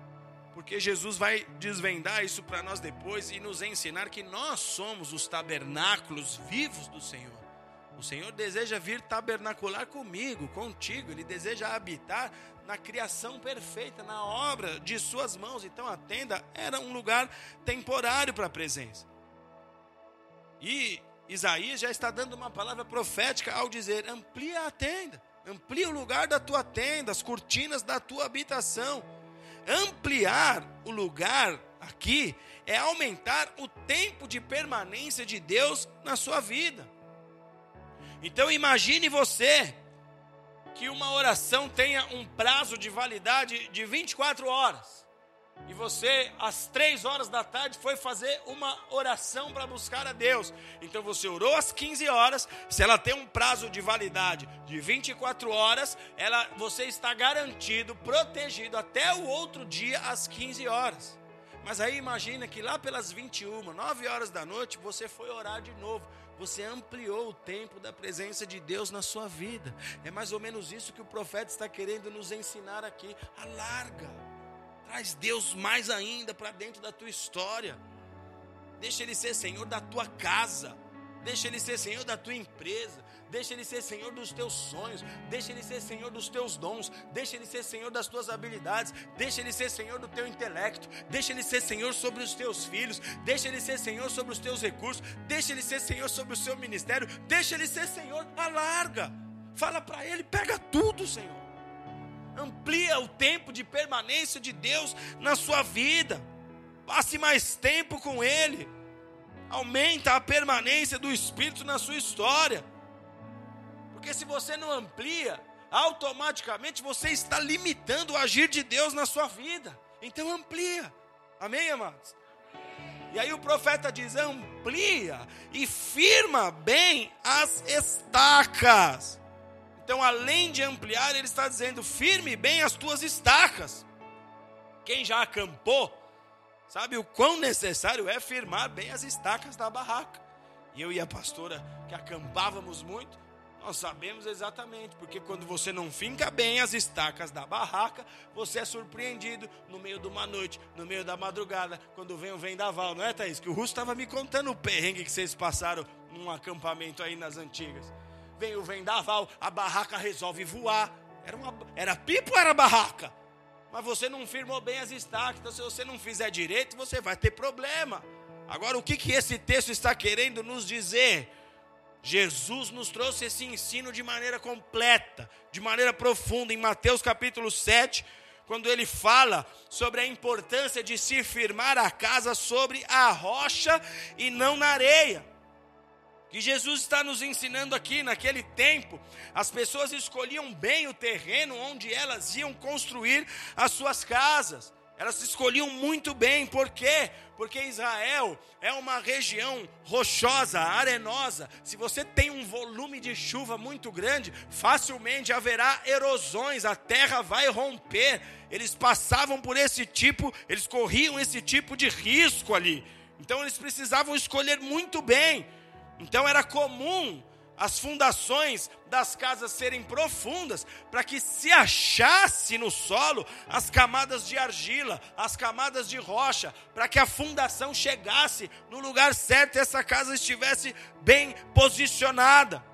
porque Jesus vai desvendar isso para nós depois e nos ensinar que nós somos os tabernáculos vivos do Senhor. O Senhor deseja vir tabernacular comigo, contigo, Ele deseja habitar na criação perfeita, na obra de Suas mãos. Então a tenda era um lugar temporário para a presença. E Isaías já está dando uma palavra profética ao dizer: amplia a tenda, amplia o lugar da tua tenda, as cortinas da tua habitação Ampliar o lugar aqui é aumentar o tempo de permanência de Deus na sua vida. Então imagine você que uma oração tenha um prazo de validade de 24 horas e você, às três horas da tarde, foi fazer uma oração para buscar a Deus. Então você orou às 15 horas, se ela tem um prazo de validade de 24 horas, ela, você está garantido, protegido até o outro dia às 15 horas. Mas aí imagina que lá pelas 21, 9 horas da noite, você foi orar de novo. Você ampliou o tempo da presença de Deus na sua vida. É mais ou menos isso que o profeta está querendo nos ensinar aqui. Alarga Traz Deus mais ainda para dentro da tua história. Deixa Ele ser Senhor da tua casa. Deixa Ele ser Senhor da tua empresa. Deixa Ele ser Senhor dos teus sonhos. Deixa Ele ser Senhor dos teus dons. Deixa Ele ser Senhor das tuas habilidades. Deixa Ele ser Senhor do teu intelecto. Deixa Ele ser Senhor sobre os teus filhos. Deixa Ele ser Senhor sobre os teus recursos. Deixa Ele ser Senhor sobre o seu ministério. Deixa Ele ser Senhor. Alarga. Fala para Ele, pega tudo, Senhor. Amplia o tempo de permanência de Deus na sua vida. Passe mais tempo com Ele aumenta a permanência do Espírito na sua história. Porque se você não amplia, automaticamente você está limitando o agir de Deus na sua vida. Então amplia. Amém, amados? E aí o profeta diz: amplia e firma bem as estacas. Então, além de ampliar, ele está dizendo: firme bem as tuas estacas. Quem já acampou, Sabe o quão necessário é firmar bem as estacas da barraca. E eu e a pastora, que acampávamos muito, nós sabemos exatamente, porque quando você não finca bem as estacas da barraca, você é surpreendido no meio de uma noite, no meio da madrugada, quando vem o vendaval, não é, Thaís? Que o Russo estava me contando o perrengue que vocês passaram num acampamento aí nas antigas. Vem o vendaval, a barraca resolve voar. Era, uma, era pipa ou era barraca? Mas você não firmou bem as estacas. Então, se você não fizer direito, você vai ter problema. Agora, o que, que esse texto está querendo nos dizer? Jesus nos trouxe esse ensino de maneira completa, de maneira profunda, em Mateus capítulo 7, quando ele fala sobre a importância de se firmar a casa sobre a rocha e não na areia que Jesus está nos ensinando aqui, naquele tempo, as pessoas escolhiam bem o terreno onde elas iam construir as suas casas. Elas escolhiam muito bem, por quê? Porque Israel é uma região rochosa, arenosa. Se você tem um volume de chuva muito grande, facilmente haverá erosões, a terra vai romper. Eles passavam por esse tipo, eles corriam esse tipo de risco ali. Então eles precisavam escolher muito bem. Então era comum as fundações das casas serem profundas, para que se achasse no solo as camadas de argila, as camadas de rocha, para que a fundação chegasse no lugar certo e essa casa estivesse bem posicionada.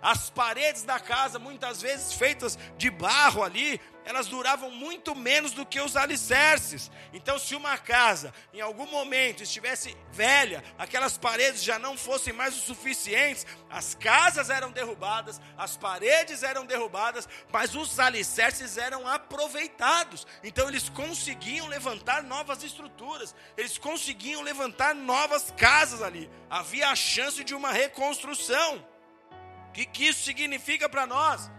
As paredes da casa, muitas vezes feitas de barro ali, elas duravam muito menos do que os alicerces. Então, se uma casa em algum momento estivesse velha, aquelas paredes já não fossem mais o suficientes, as casas eram derrubadas, as paredes eram derrubadas, mas os alicerces eram aproveitados. Então, eles conseguiam levantar novas estruturas, eles conseguiam levantar novas casas ali. Havia a chance de uma reconstrução. O que, que isso significa para nós?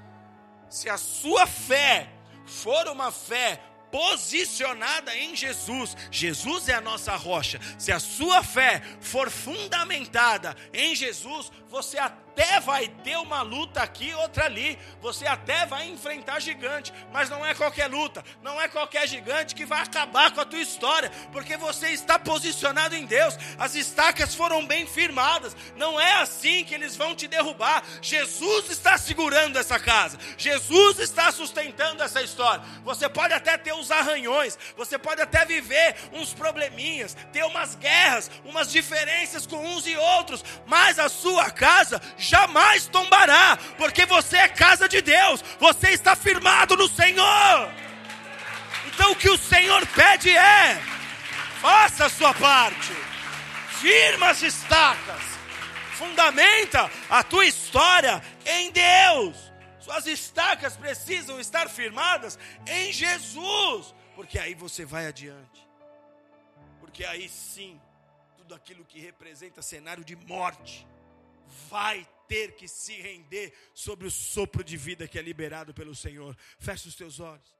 Se a sua fé for uma fé posicionada em Jesus, Jesus é a nossa rocha. Se a sua fé for fundamentada em Jesus, você até vai ter uma luta aqui, outra ali. Você até vai enfrentar gigante, mas não é qualquer luta, não é qualquer gigante que vai acabar com a tua história, porque você está posicionado em Deus. As estacas foram bem firmadas. Não é assim que eles vão te derrubar. Jesus está segurando essa casa. Jesus está sustentando essa história. Você pode até ter os arranhões, você pode até viver uns probleminhas, ter umas guerras, umas diferenças com uns e outros, mas a sua casa jamais tombará, porque você é casa de Deus, você está firmado no Senhor. Então o que o Senhor pede é: faça a sua parte, firma as estacas, fundamenta a tua história em Deus. Suas estacas precisam estar firmadas em Jesus, porque aí você vai adiante. Porque aí sim, tudo aquilo que representa cenário de morte vai ter que se render sobre o sopro de vida que é liberado pelo Senhor. Feche os teus olhos.